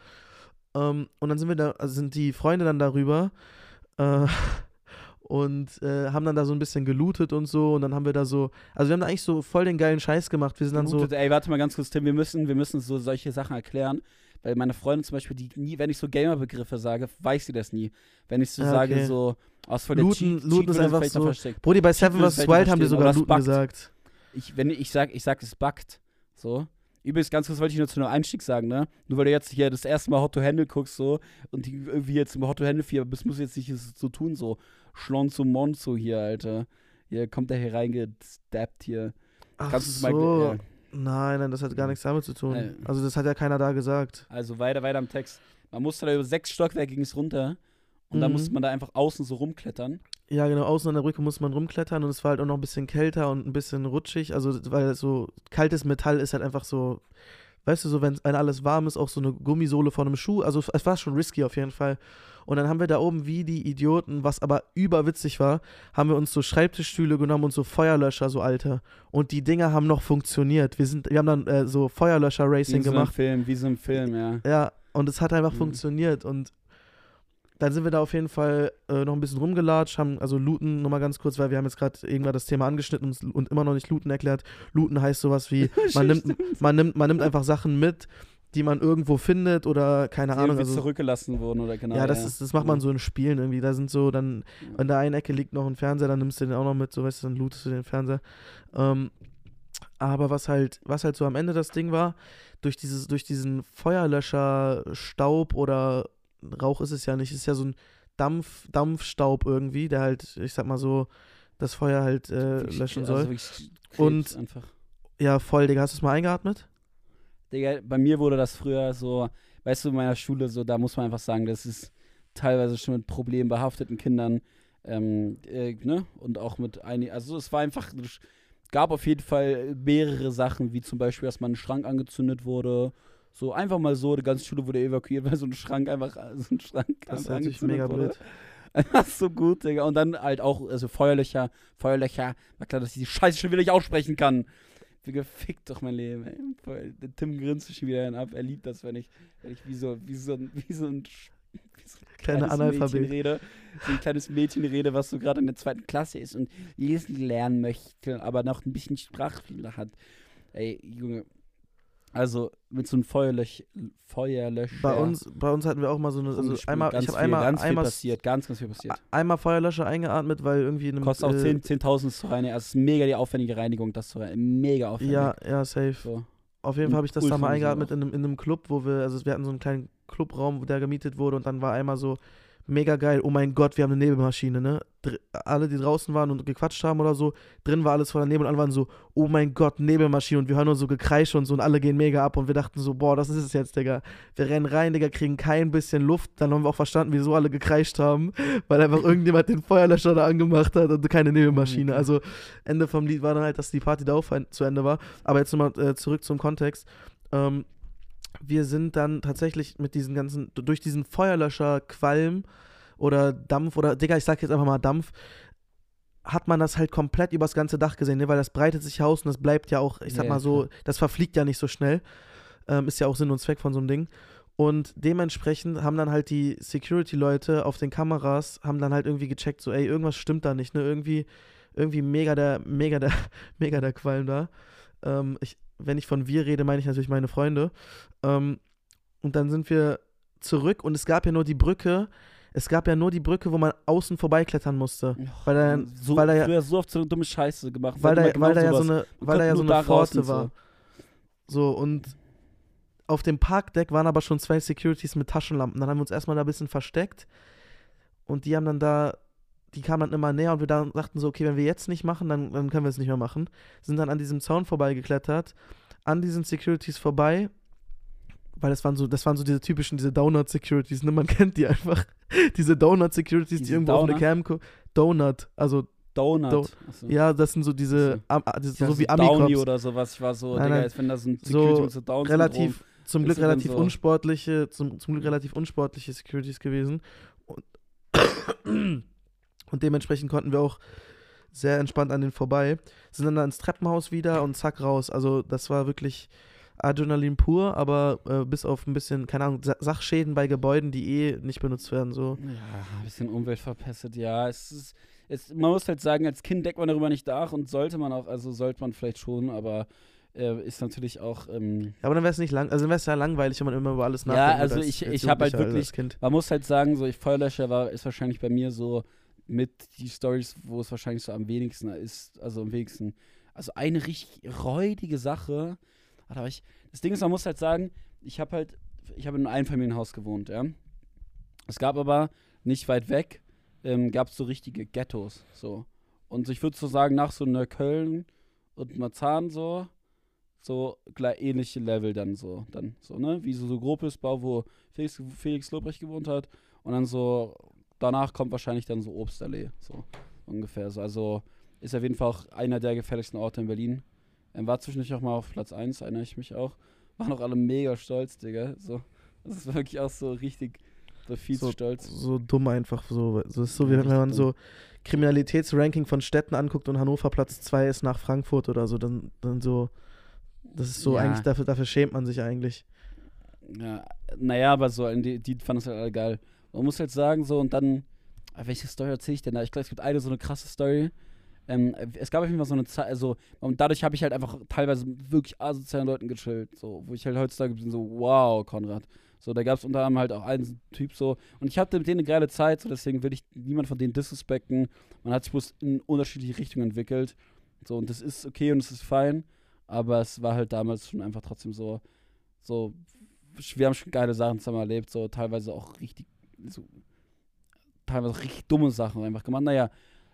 Ähm, und dann sind wir da, also sind die Freunde dann darüber äh, und äh, haben dann da so ein bisschen gelootet und so und dann haben wir da so, also wir haben da eigentlich so voll den geilen Scheiß gemacht. Wir sind dann so, Gut, ey, warte mal ganz kurz, Tim, wir müssen, wir müssen so solche Sachen erklären. Weil meine Freundin zum Beispiel, die nie, wenn ich so Gamer-Begriffe sage, weiß sie das nie. Wenn ich so Ja, sage, okay. so aus von der Looten- Cheat, Looten Cheat ist einfach so- versteckt. Brody, bei Seven vs. Wild haben die sogar Looten gesagt. Ich, wenn ich, ich sag, ich sag, es buggt. So. Übrigens, ganz kurz wollte ich nur zu einem Einstieg sagen, ne? Nur weil du jetzt hier das erste Mal Hot to Handle guckst, so, und die irgendwie jetzt im Hot to Handle 4 bist, musst du jetzt nicht so tun, so. Schlonzo Monzo hier, Alter. Hier kommt der hier reingestappt hier. Ach Kannst so. mal. Ja. Nein, nein, das hat gar nichts damit zu tun. Äh. Also das hat ja keiner da gesagt. Also weiter, weiter am Text. Man musste da über sechs Stockwerke ging es runter und dann Mhm. musste man da einfach außen so rumklettern. Ja, genau, außen an der Brücke muss man rumklettern und es war halt auch noch ein bisschen kälter und ein bisschen rutschig. Also, weil so kaltes Metall ist halt einfach so, weißt du, so, wenn alles warm ist, auch so eine Gummisohle von einem Schuh. Also, es war schon risky auf jeden Fall. Und dann haben wir da oben wie die Idioten, was aber überwitzig war, haben wir uns so Schreibtischstühle genommen und so Feuerlöscher, so alte. Und die Dinger haben noch funktioniert. Wir, sind, wir haben dann äh, so Wie Feuerlöscher-Racing in so einem gemacht. Film, wie so ein Film, ja. Ja, und es hat einfach Mhm. funktioniert. Und dann sind wir da auf jeden Fall äh, noch ein bisschen rumgelatscht, haben also Looten nochmal ganz kurz, weil wir haben jetzt gerade irgendwann das Thema angeschnitten und, und immer noch nicht Looten erklärt. Looten heißt sowas wie, man nimmt, man nimmt, man nimmt einfach Sachen mit, die man irgendwo findet oder keine Die Ahnung. irgendwie Also, zurückgelassen wurden oder genau. ja, das, ist, das macht man so in Spielen irgendwie. Da sind so dann, Ja. in der einen Ecke liegt noch ein Fernseher, dann nimmst du den auch noch mit, so weißt du, dann lootest du den Fernseher. Ähm, aber was halt, was halt so am Ende das Ding war, durch dieses, durch diesen Feuerlöscher Staub oder Rauch ist es ja nicht, ist ja so ein Dampf, Dampfstaub irgendwie, der halt, ich sag mal so, das Feuer halt äh, löschen also soll. Krebs Und- einfach. Ja, voll, Digga, hast du es mal eingeatmet? Digga, bei mir wurde das früher so, weißt du, in meiner Schule so, da muss man einfach sagen, das ist teilweise schon mit problembehafteten Kindern, ähm, äh, ne? Und auch mit einigen, also es war einfach, es gab auf jeden Fall mehrere Sachen, wie zum Beispiel, dass mal ein Schrank angezündet wurde. So einfach mal so, die ganze Schule wurde evakuiert, weil so ein Schrank einfach, so ein Schrank Das natürlich angezündet mega wurde. blöd. Einfach so gut, Digga. Und dann halt auch, also Feuerlöcher, Feuerlöcher. War klar, dass ich die Scheiße schon wieder nicht aussprechen kann. Wie gefickt doch mein Leben, ey. Der Tim grinst sich schon wieder ab. Er liebt das, wenn ich, wenn ich wie so, wie so, ein- wie so ein, so ein Kleiner kleines Mädchen Analphabet. rede. So ein kleines Mädchen rede, was so gerade in der zweiten Klasse ist und lesen lernen möchte, aber noch ein bisschen Sprachfehler hat. Ey, Junge. Also mit so einem Feuerlöch, Feuerlöscher. Bei uns, bei uns hatten wir auch mal so eine, also einmal, ganz ich habe viel, einmal, ganz viel einmal, passiert, ganz, ganz viel passiert. einmal Feuerlöscher eingeatmet, weil irgendwie in einem, Kostet auch äh, 10 10.000 zu reinigen. Also es ist mega die aufwendige Reinigung, das zu reinigen. Mega aufwendig. Ja, ja, safe. So. Auf jeden Fall habe ich das da Ultra mal eingeatmet in einem, in einem Club, wo wir, also wir hatten so einen kleinen Clubraum, der gemietet wurde und dann war einmal so mega geil, oh mein Gott, wir haben eine Nebelmaschine, ne? Dr alle, die draußen waren und gequatscht haben oder so, drin war alles voller Nebel und alle waren so, oh mein Gott, Nebelmaschine und wir hören nur so Gekreische und so und alle gehen mega ab und wir dachten so, boah, das ist es jetzt, Digga. Wir rennen rein, Digga, kriegen kein bisschen Luft, dann haben wir auch verstanden, wieso alle gekreischt haben, weil einfach irgendjemand den Feuerlöscher da angemacht hat und keine Nebelmaschine. Mhm. Also Ende vom Lied war dann halt, dass die Party da auch zu Ende war. Aber jetzt nochmal äh, zurück zum Kontext. Ähm, wir sind dann tatsächlich mit diesen ganzen, durch diesen Feuerlöscher-Qualm oder Dampf oder, Digga, ich sag jetzt einfach mal Dampf, hat man das halt komplett übers ganze Dach gesehen, ne? weil das breitet sich aus und das bleibt ja auch, ich sag Ja, mal so, klar. das verfliegt ja nicht so schnell. Ähm, ist ja auch Sinn und Zweck von so einem Ding. Und dementsprechend haben dann halt die Security-Leute auf den Kameras, haben dann halt irgendwie gecheckt, so, ey, irgendwas stimmt da nicht, ne? Irgendwie, irgendwie mega der, mega der, mega der Qualm da. Ähm, ich, wenn ich von wir rede, meine ich natürlich meine Freunde. Ähm, und dann sind wir zurück und es gab ja nur die Brücke, es gab ja nur die Brücke, wo man außen vorbeiklettern musste. Weil da- so, weil da ja- so oft so eine dumme Scheiße gemacht. Weil da, mal weil da ja genau so eine, weil da ja so eine Pforte so. war. So, und auf dem Parkdeck waren aber schon zwei Securities mit Taschenlampen. Dann haben wir uns erstmal da ein bisschen versteckt. Und die haben dann da, die kamen dann immer näher und wir dann sagten so, okay, wenn wir jetzt nicht machen, dann, dann können wir es nicht mehr machen. Sind dann an diesem Zaun vorbeigeklettert, an diesen Securities vorbei. Weil das waren so, das waren so diese typischen, diese Donut-Securities, ne? Man kennt die einfach. diese Donut-Securities, die Diese irgendwo auf eine? Cam gucken. Donut, also Donut. Do- Achso. ja, das sind so diese, am, ah, diese so wie Downy Amikops. oder sowas. Ich war so, Nein, Digga, nein. als wenn da so ein So Security mit so Down relativ, zum Glück relativ so- unsportliche, zum, zum Glück relativ unsportliche Securities gewesen. Und, und dementsprechend konnten wir auch sehr entspannt an denen vorbei. Sind dann da ins Treppenhaus wieder und zack raus. Also das war wirklich Adrenalin pur, aber äh, bis auf ein bisschen, keine Ahnung, Sa Sachschäden bei Gebäuden, die eh nicht benutzt werden. So. Ja, ein bisschen Umwelt verpestet, ja. Es ist, es, man muss halt sagen, als Kind deckt man darüber nicht nach und sollte man auch, also sollte man vielleicht schon, aber äh, ist natürlich auch, ähm, Ja, aber dann wäre es nicht lang, also dann wäre es ja langweilig, wenn man immer über alles Ja, nachdenkt. also als- ich- als ich hab halt also wirklich- man muss halt sagen, so ich Feuerlöscher war, ist wahrscheinlich bei mir so mit die Stories, wo es wahrscheinlich so am wenigsten ist, also am wenigsten. Also eine richtig räudige Sache. War ich, das Ding ist, man muss halt sagen, ich habe halt, ich habe in einem Einfamilienhaus gewohnt, ja. Es gab aber nicht weit weg, ähm, gab es so richtige Ghettos, so. Und ich würde so sagen, nach so Neukölln und Marzahn so, so ähnliche Level dann so, dann so, ne? Wie so, so Grobesbau, wo Felix, Felix Lobrecht gewohnt hat. Und dann so, danach kommt wahrscheinlich dann so Obstallee, so ungefähr. So, also ist auf jeden Fall auch einer der gefährlichsten Orte in Berlin. Er war zwischendurch auch mal auf Platz 1, erinnere ich mich auch. Waren auch alle mega stolz, Digga. So, das ist wirklich auch so richtig so viel so, stolz. So dumm einfach. So, so ist so, wie Ja, wenn man richtig so Kriminalitätsranking von Städten anguckt und Hannover Platz 2 ist nach Frankfurt oder so. Dann, dann so. Das ist so Ja. eigentlich, dafür, dafür schämt man sich eigentlich. Ja, naja, aber so, die, die fanden es halt alle geil. Man muss halt sagen, so, und dann, ah, welche Story erzähle ich denn da? Ich glaube, es gibt eine so eine krasse Story. Ähm, es gab auf jeden Fall so eine Zeit, also, und dadurch habe ich halt einfach teilweise wirklich asozialen Leuten gechillt, so, wo ich halt heutzutage bin, so, wow, Konrad. So, da gab es unter anderem halt auch einen Typ so, und ich hatte mit denen eine geile Zeit, so, deswegen will ich niemand von denen disrespekten. Man hat sich bloß in unterschiedliche Richtungen entwickelt. So, und das ist okay und es ist fein, aber es war halt damals schon einfach trotzdem so, so, wir haben schon geile Sachen zusammen erlebt, so teilweise auch richtig, so, teilweise richtig dumme Sachen einfach gemacht. Naja,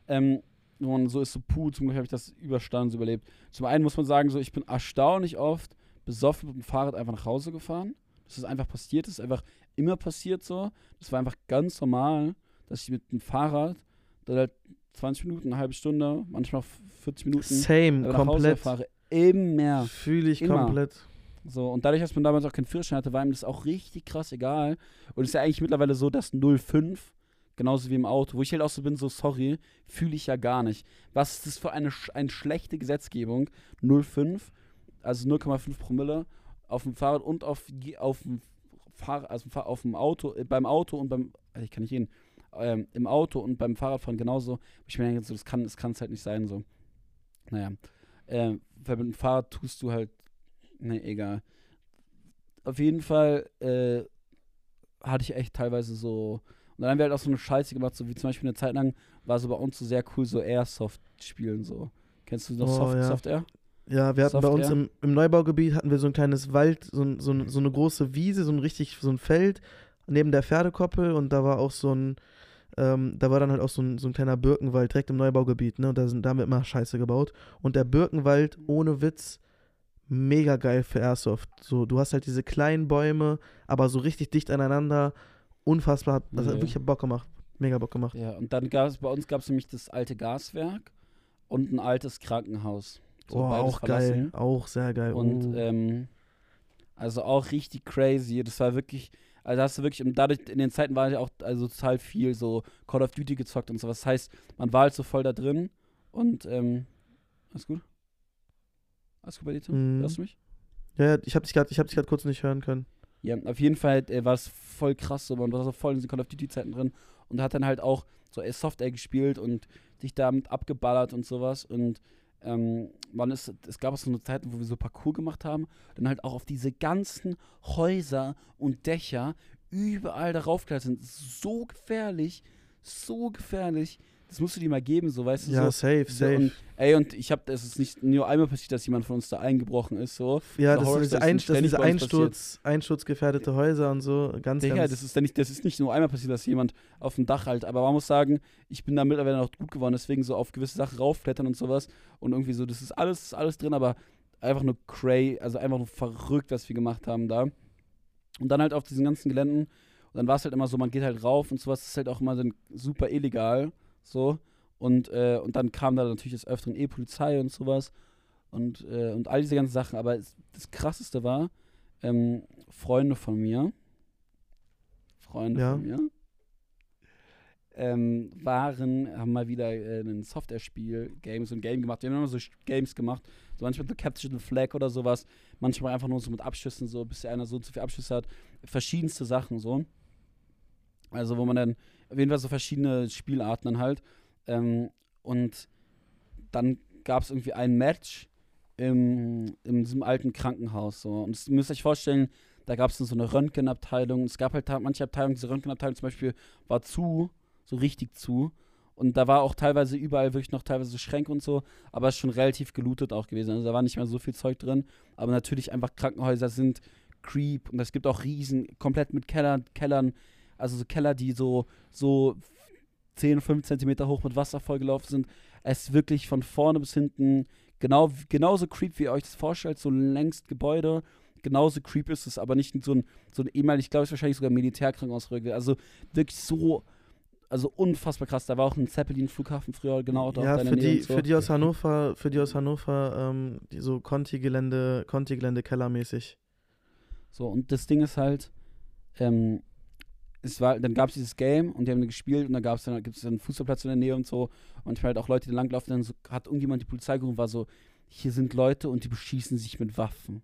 ähm, und so ist so, puh, zum Glück habe ich das überstanden, so überlebt. Zum einen muss man sagen, so, ich bin erstaunlich oft besoffen mit dem Fahrrad einfach nach Hause gefahren. Das ist einfach passiert, das ist einfach immer passiert so. Das war einfach ganz normal, dass ich mit dem Fahrrad dann halt 20 Minuten, eine halbe Stunde, manchmal 40 Minuten Same, nach Hause komplett. fahre. Immer. Fühle ich Immer. komplett. So, und dadurch, dass man damals auch keinen Führerschein hatte, war ihm das auch richtig krass egal. Und es ist ja eigentlich mittlerweile so, dass 05, genauso wie im Auto, wo ich halt auch so bin, so sorry, fühle ich ja gar nicht. Was ist das für eine, eine schlechte Gesetzgebung? 05, also 0,5 Promille auf dem Fahrrad und auf, auf dem Fahrrad, also auf dem Auto, äh, beim Auto und beim, also ich kann nicht reden, ähm, im Auto und beim Fahrradfahren genauso. Ich mir denke, so, das kann es halt nicht sein, so. Naja, ähm, weil mit dem Fahrrad tust du halt, ne, egal. Auf jeden Fall äh, hatte ich echt teilweise so. Und dann haben wir halt auch so eine Scheiße gemacht, so wie zum Beispiel eine Zeit lang war so bei uns so sehr cool, so Airsoft-Spielen so. Kennst du noch Oh, Soft, ja. Soft Air? Ja, wir hatten bei uns im, im Neubaugebiet hatten wir so ein kleines Wald, so, so, so eine große Wiese, so ein richtig, so ein Feld neben der Pferdekoppel und da war auch so ein, ähm, da war dann halt auch so ein, so ein kleiner Birkenwald direkt im Neubaugebiet, ne? Und da, sind, da haben wir immer Scheiße gebaut. Und der Birkenwald, ohne Witz, mega geil für Airsoft. So, du hast halt diese kleinen Bäume, aber so richtig dicht aneinander. Unfassbar, hat- das hat Ja. wirklich Bock gemacht. Mega Bock gemacht. Ja, und dann gab es bei uns gab es nämlich das alte Gaswerk und ein altes Krankenhaus. So oh, auch geil. verlassen. Auch sehr geil. Und oh. ähm, also auch richtig crazy. Das war wirklich, also hast du wirklich, und dadurch in den Zeiten war ja auch also total viel so Call of Duty gezockt und sowas. Das heißt, man war halt so voll da drin und ähm, alles gut? Tim? Mhm. Hörst du mich? ja, ja, ich habe dich gerade hab kurz nicht hören können. Ja, auf jeden Fall äh, war es voll krass, so, man war so voll in diesen Call of Duty-Zeiten drin und hat dann halt auch so äh, Software gespielt und sich damit abgeballert und sowas und ähm, man ist, es gab auch so eine Zeit, wo wir so Parcours gemacht haben, dann halt auch auf diese ganzen Häuser und Dächer überall darauf klettern. So gefährlich, so gefährlich. Das musst du dir mal geben, so weißt du Ja, so. safe, so safe. und, ey, und ich habe, es ist nicht nur einmal passiert, dass jemand von uns da eingebrochen ist, so. ja, das Horror Stories Ein, das ständig diese. Einsturz, einschutzgefährdete Häuser und so. Ganz, Digga, ganz das ist, nicht, das ist nicht nur einmal passiert, dass jemand auf dem Dach halt, aber man muss sagen, ich bin da mittlerweile noch gut geworden, deswegen so auf gewisse Sachen raufklettern und sowas und irgendwie so, das ist alles, ist alles drin, aber einfach nur cray, also einfach nur verrückt, was wir gemacht haben da. Und dann halt auf diesen ganzen Geländen und dann war es halt immer so, man geht halt rauf und sowas, das ist halt auch immer dann super illegal, so. Und, äh, und dann kam da natürlich des Öfteren eh Polizei und sowas und, äh, und all diese ganzen Sachen, aber es, das Krasseste war, ähm, Freunde von mir, Freunde Ja. von mir, ähm, waren, haben mal wieder äh, ein Software-Spiel, Games und Game gemacht. Wir haben immer so Games gemacht, so manchmal so Capture the Flag oder sowas, manchmal einfach nur so mit Abschüssen, so bis einer so so viele Abschüsse hat. Verschiedenste Sachen so. Also wo man dann auf jeden Fall so verschiedene Spielarten dann halt. Ähm, und dann gab es irgendwie ein Match im, in diesem alten Krankenhaus. So. Und das, ihr müsst euch vorstellen, da gab es so eine Röntgenabteilung. Es gab halt manche Abteilungen, diese Röntgenabteilung zum Beispiel war zu, so richtig zu. Und da war auch teilweise überall wirklich noch teilweise Schränke und so, aber schon relativ gelootet auch gewesen. Also da war nicht mehr so viel Zeug drin. Aber natürlich einfach Krankenhäuser sind Creep und es gibt auch riesen, komplett mit Kellern, Kellern, also so Keller, die so, so 10, 5 Zentimeter hoch mit Wasser vollgelaufen sind. Es ist wirklich von vorne bis hinten Genau, genauso creep, wie ihr euch das vorstellt, so längst Gebäude. Genauso creep ist es, aber nicht so ein, so ein ehemalig, ich glaube, es wahrscheinlich sogar Militärkrankenhaus. Also wirklich so, also unfassbar krass. Da war auch ein Zeppelin-Flughafen früher, genau. Da ja, für die, so. für die aus Hannover, für die aus Hannover, ähm, die so Conti-Gelände, Conti-Gelände kellermäßig. So, und das Ding ist halt, ähm, es war, dann gab es dieses Game und die haben gespielt und dann gab es dann, gibt es einen Fußballplatz in der Nähe und so. Und halt auch Leute, die langlaufen, dann so, hat irgendjemand die Polizei gerufen und war so, hier sind Leute und die beschießen sich mit Waffen.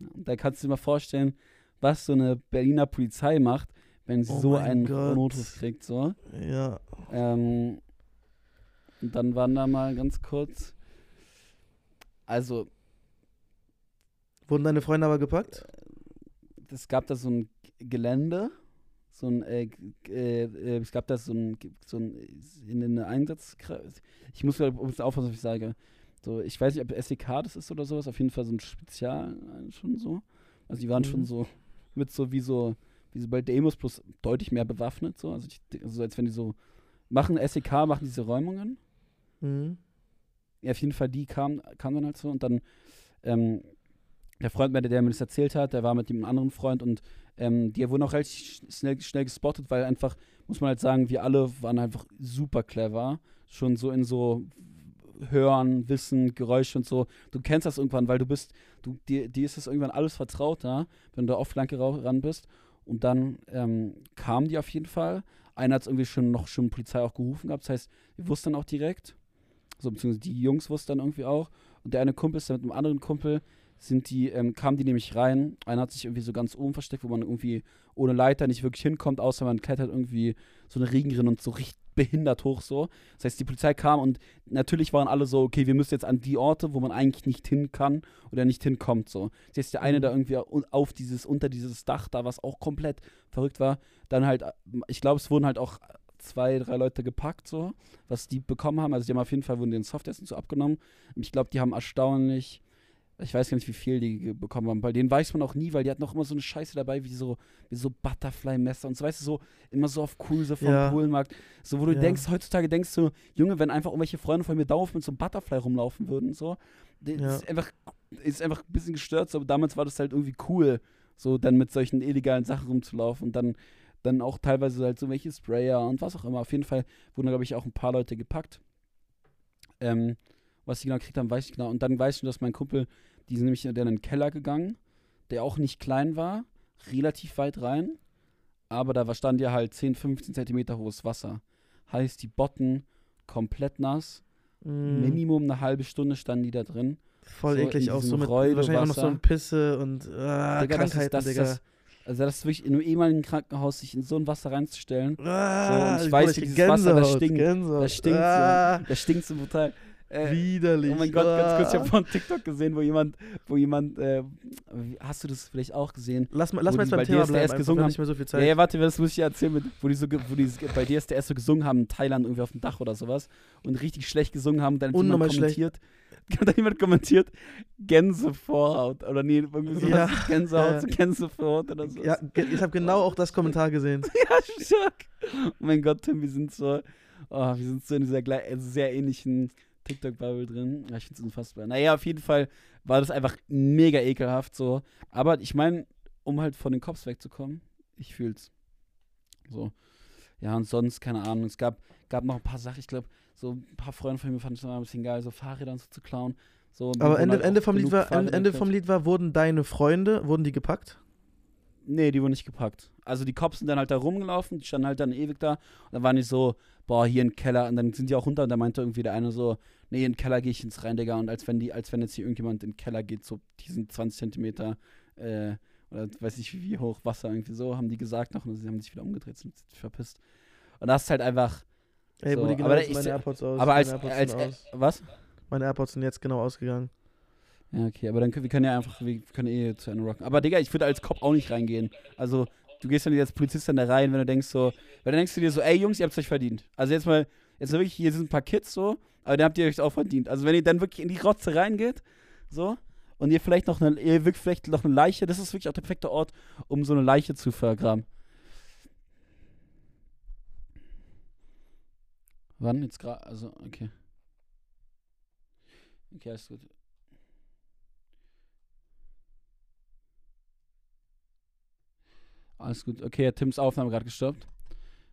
Und da kannst du dir mal vorstellen, was so eine Berliner Polizei macht, wenn sie oh so einen Gott. Notruf kriegt, so. Ja. Ähm, und dann waren da mal ganz kurz, also. Wurden deine Freunde aber gepackt? Es gab da so ein Gelände, so ein, äh, äh, es gab da so ein, so ein in den Einsatz, ich muss aufpassen, was ich sage. So, ich weiß nicht, ob SEK das ist oder sowas, auf jeden Fall so ein Spezial äh, schon so. Also die waren mhm. schon so mit so wie so, wie so bei Demos plus deutlich mehr bewaffnet, so. Also, ich, also als wenn die so machen SEK, machen diese Räumungen. Mhm. Ja, auf jeden Fall, die kamen kam dann halt so und dann ähm, der Freund, der mir das erzählt hat, der war mit einem anderen Freund und ähm, die wurden auch relativ schnell, schnell gespottet, weil einfach, muss man halt sagen, wir alle waren einfach super clever. Schon so in so Hören, Wissen, Geräusche und so. Du kennst das irgendwann, weil du bist, du, dir, dir ist das irgendwann alles vertrauter, wenn du auf Flanke ran bist. Und dann ähm, kamen die auf jeden Fall. Einer hat es irgendwie schon noch schon Polizei auch gerufen gehabt. Das heißt, wir wussten dann auch direkt. So, beziehungsweise die Jungs wussten dann irgendwie auch. Und der eine Kumpel ist dann mit einem anderen Kumpel, sind die, ähm, kamen die nämlich rein. Einer hat sich irgendwie so ganz oben versteckt, wo man irgendwie ohne Leiter nicht wirklich hinkommt, außer man klettert irgendwie so eine Regenrinne und so richtig behindert hoch so. Das heißt, die Polizei kam und natürlich waren alle so, okay, wir müssen jetzt an die Orte, wo man eigentlich nicht hin kann oder nicht hinkommt so. Das heißt, der eine mhm. da irgendwie auf dieses, unter dieses Dach da, was auch komplett verrückt war, dann halt, ich glaube, es wurden halt auch zwei, drei Leute gepackt, so, was die bekommen haben. Also die haben auf jeden Fall wurden den Softessen so abgenommen. Ich glaube, die haben erstaunlich ich weiß gar nicht, wie viel die bekommen haben. Bei denen weiß man auch nie, weil die hatten auch immer so eine Scheiße dabei, wie so, wie so Butterfly-Messer und so, weißt du, so immer so auf cool, so vom ja. Polenmarkt. So, wo du ja. denkst, heutzutage denkst du, Junge, wenn einfach irgendwelche Freunde von mir dauernd mit so einem Butterfly rumlaufen würden, so, ja. ist, einfach, ist einfach ein bisschen gestört, so, aber damals war das halt irgendwie cool, so dann mit solchen illegalen Sachen rumzulaufen und dann, dann auch teilweise halt so welche Sprayer und was auch immer. Auf jeden Fall wurden, glaube ich, auch ein paar Leute gepackt. Ähm, was sie genau gekriegt haben, weiß ich genau. Und dann weißt du, dass mein Kumpel die sind nämlich in den Keller gegangen, der auch nicht klein war, relativ weit rein, aber da stand ja halt 10, 15 Zentimeter hohes Wasser. Heißt, die Botten komplett nass. Mm. Minimum eine halbe Stunde standen die da drin. Voll so eklig auch so mit wahrscheinlich auch noch so ein Pisse und äh, Digga, Krankheiten, das ist, das, Digga. also das ist wirklich in einem ehemaligen Krankenhaus sich in so ein Wasser reinzustellen. Ah, so, und ich weiß, wie dieses Wasser, das stinkt. Das stinkt, ah. so, das stinkt so brutal. Äh, Widerlich. Oh mein Gott, ganz kurz, ich habe von TikTok gesehen, wo jemand, wo jemand, äh, hast du das vielleicht auch gesehen? Lass mal, lass mal jetzt beim Thema bleiben, gesungen haben. nicht mehr so viel Zeit. Ja, ja, warte, das muss ich erzählen, mit, wo die so, wo die bei DSDS so gesungen haben in Thailand irgendwie auf dem Dach oder sowas und richtig schlecht gesungen haben, dann jemand kommentiert, hat dann jemand kommentiert, Gänsevorhaut oder nee, irgendwie so ja, Gänsehaut, ja. Gänsevorhaut oder so. Ja, ich habe genau auch das Kommentar gesehen. ja, stark. Oh mein Gott, Tim, wir sind so, oh, wir sind so in dieser sehr ähnlichen TikTok-Bubble drin. Ja, ich finde es unfassbar. Naja, auf jeden Fall war das einfach mega ekelhaft so. Aber ich meine, um halt von den Cops wegzukommen, ich fühl's. So. Ja, und sonst, keine Ahnung, es gab, gab noch ein paar Sachen, ich glaube, so ein paar Freunde von mir fanden es ein bisschen geil, so Fahrräder und so zu klauen. So, Aber Ende, halt Ende, vom Lied war, Ende vom Lied war, wurden deine Freunde, wurden die gepackt? Nee, die wurden nicht gepackt. Also die Cops sind dann halt da rumgelaufen, die standen halt dann ewig da und dann waren die so, boah, hier ein Keller und dann sind die auch runter und da meinte irgendwie der eine so, nee, in den Keller gehe ich ins rein, Digga. Und als wenn die, als wenn jetzt hier irgendjemand in den Keller geht, so diesen 20 Zentimeter, äh, oder weiß ich wie hoch Wasser irgendwie so, haben die gesagt noch und sie haben sich wieder umgedreht, sind verpisst. Und das ist halt einfach. Ey, so. genau, aber ich, meine AirPods aus. Aber als, als, als was? Meine AirPods sind jetzt genau ausgegangen. Ja, okay, aber dann können wir können ja einfach, wir können eh zu Ende rocken. Aber Digga, ich würde als Cop auch nicht reingehen. Also, du gehst nicht als Polizist dann da rein, wenn du denkst so, weil dann denkst du dir so, ey Jungs, ihr habt es euch verdient. Also jetzt mal, jetzt wirklich, hier sind ein paar Kids so, aber dann habt ihr euch auch verdient. Also wenn ihr dann wirklich in die Rotze reingeht, so, und ihr vielleicht noch eine, ihr wirklich vielleicht noch eine Leiche, das ist wirklich auch der perfekte Ort, um so eine Leiche zu vergraben. Wann? Jetzt gerade, also, okay. Okay, alles gut. Alles gut. Okay, Tims Aufnahme gerade gestoppt.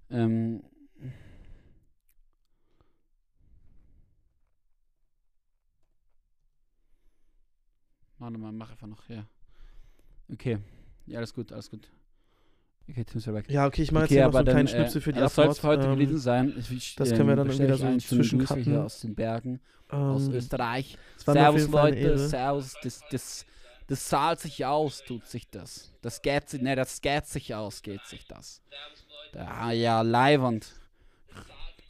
Ähm. Warte mal, mach einfach noch, ja. Okay. Ja, alles gut, alles gut. Okay, Tim ist ja weg. Ja, okay, ich mache okay, jetzt hier noch so einen dann, kleinen äh, Schnipsel für die Das soll es heute Ähm, gewesen sein. Ich, das können wir dann bestell wieder so Gruß zwischencutten. hier aus den Bergen, aus ähm, Österreich. mir auf Servus Leute. Servus, das, das, das zahlt sich aus, tut sich das. Das geht sich, ne, das geht sich aus, geht sich das. Da, ja, Leihwand.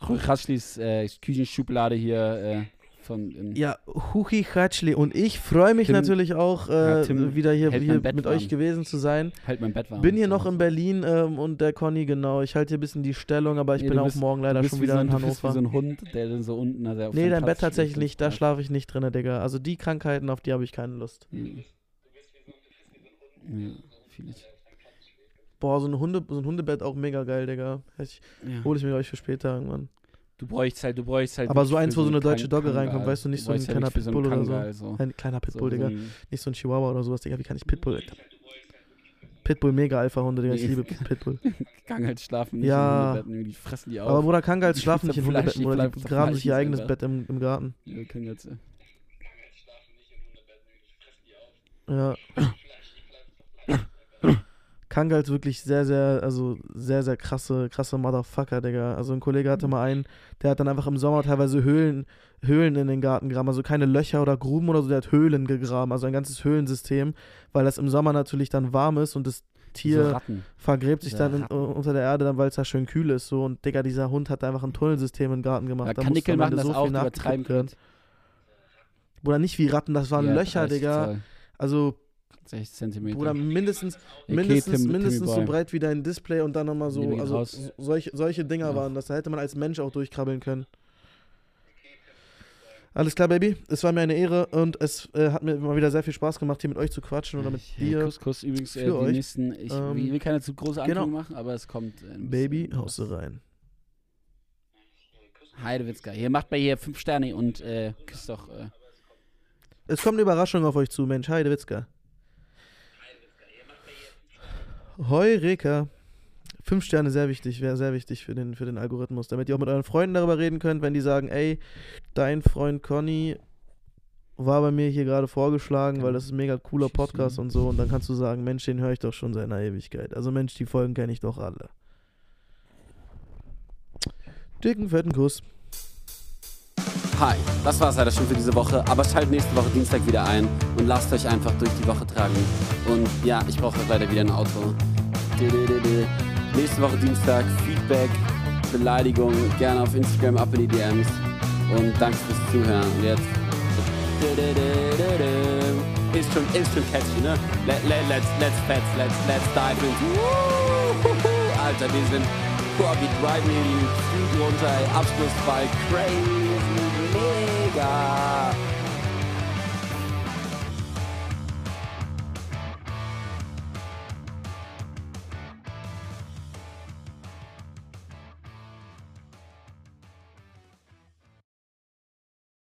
Rui Ratschlis äh, Küchenschublade hier äh, von in, Ja, Huchi Khatschli und ich freue mich Tim- natürlich auch, Ja, äh, Tim wieder hier, hier mit warm. euch gewesen zu sein. hält mein Bett warm. Bin hier noch in Berlin ähm, und der Conny, genau. Ich halte hier ein bisschen die Stellung, aber ich Nee, bin du auch bist- morgen leider bist schon wie wieder so ein, in du bist wie Hannover. so ein Hund, der dann so unten also nee, dein Bett tatsächlich nicht. Da schlafe ich nicht drin, Digga. Also die Krankheiten, auf die habe ich keine Lust. Mhm. Ja, ich. Boah, so ein, Hunde, so ein Hundebett auch mega geil, Digga. Ich, Ja. hole ich mir, ich, für später irgendwann. Du bräuchst halt, du bräuchst halt. Aber so eins, wo so eine deutsche Dogge reinkommt, weißt du, nicht Du so ein kleiner Pitbull oder so. Kangal, so. Ein kleiner Pitbull, so, Digga. So ein, Nicht so ein Chihuahua oder sowas, Digga. Wie kann ich Pitbull, Alter? Pitbull, mega Alpha-Hunde, Digga. Ich Nee. liebe Pitbull. Kangals schlafen nicht Ja. in Hundebetten, die fressen die auf. Aber Bruder, Kangals Die schlafen nicht in zerfleischen- Hundebetten, oder die graben sich ihr es eigenes. Bett im, im Garten. Ja, Kangals, äh. Ja. Kangals wirklich sehr, sehr, also sehr, sehr krasse, krasse Motherfucker, Digga. Also ein Kollege hatte mal einen, der hat dann einfach im Sommer teilweise Höhlen, Höhlen in den Garten gegraben. Also keine Löcher oder Gruben oder so, der hat Höhlen gegraben. Also ein ganzes Höhlensystem, weil das im Sommer natürlich dann warm ist und das Tier vergräbt sich dann in, unter der Erde, dann weil es da schön kühl ist. So. Und Digga, dieser Hund hat einfach ein Tunnelsystem im Garten gemacht. Ja, da Kanickel machen das so auch, übertreiben können. Oder nicht wie Ratten, das waren Ja, Löcher, 30 Digga. Zoll, Also 60 Zentimeter. Bruder, mindestens, mindestens, mindestens so breit wie dein Display und dann nochmal so, also solche, solche Dinger Ja. waren das. Da hätte man als Mensch auch durchkrabbeln können. Alles klar, Baby. Es war mir eine Ehre und es äh, hat mir mal wieder sehr viel Spaß gemacht, hier mit euch zu quatschen oder mit Ja, dir. Kuss, Kuss übrigens, äh, für die euch. nächsten, ich Ähm, ich will keine zu große genau. Ankündigung machen, aber es kommt. äh, ein Baby, haust du rein. Heidewitzka. Hier macht mal hier 5 Sterne und äh, küsst doch. Äh, Es kommt eine Überraschung auf euch zu, Mensch. Heide Heureka. Fünf Sterne sehr wichtig, wäre sehr wichtig für den, für den Algorithmus, damit ihr auch mit euren Freunden darüber reden könnt, wenn die sagen, ey, dein Freund Conny war bei mir hier gerade vorgeschlagen, weil das ist ein mega cooler. Podcast und so. Und dann kannst du sagen, Mensch, den höre ich doch schon seit einer Ewigkeit. Also Mensch, die Folgen kenne ich doch alle. Dicken, fetten Kuss. Hi, das war's leider schon für diese Woche, aber schaltet nächste Woche Dienstag wieder ein und lasst euch einfach durch die Woche tragen. Und ja, ich brauche leider wieder ein Auto. Nächste Woche Dienstag, Feedback, Beleidigung, gerne auf Instagram ab in die DMs. Und danke fürs Zuhören. Und jetzt. Ist schon, ist schon catchy, ne? Let, let, let's, let's, let's, let's, let's dive into. Alter, wir sind. Boah, wir driven hier die Street runter. Abschlussball, crazy, mega.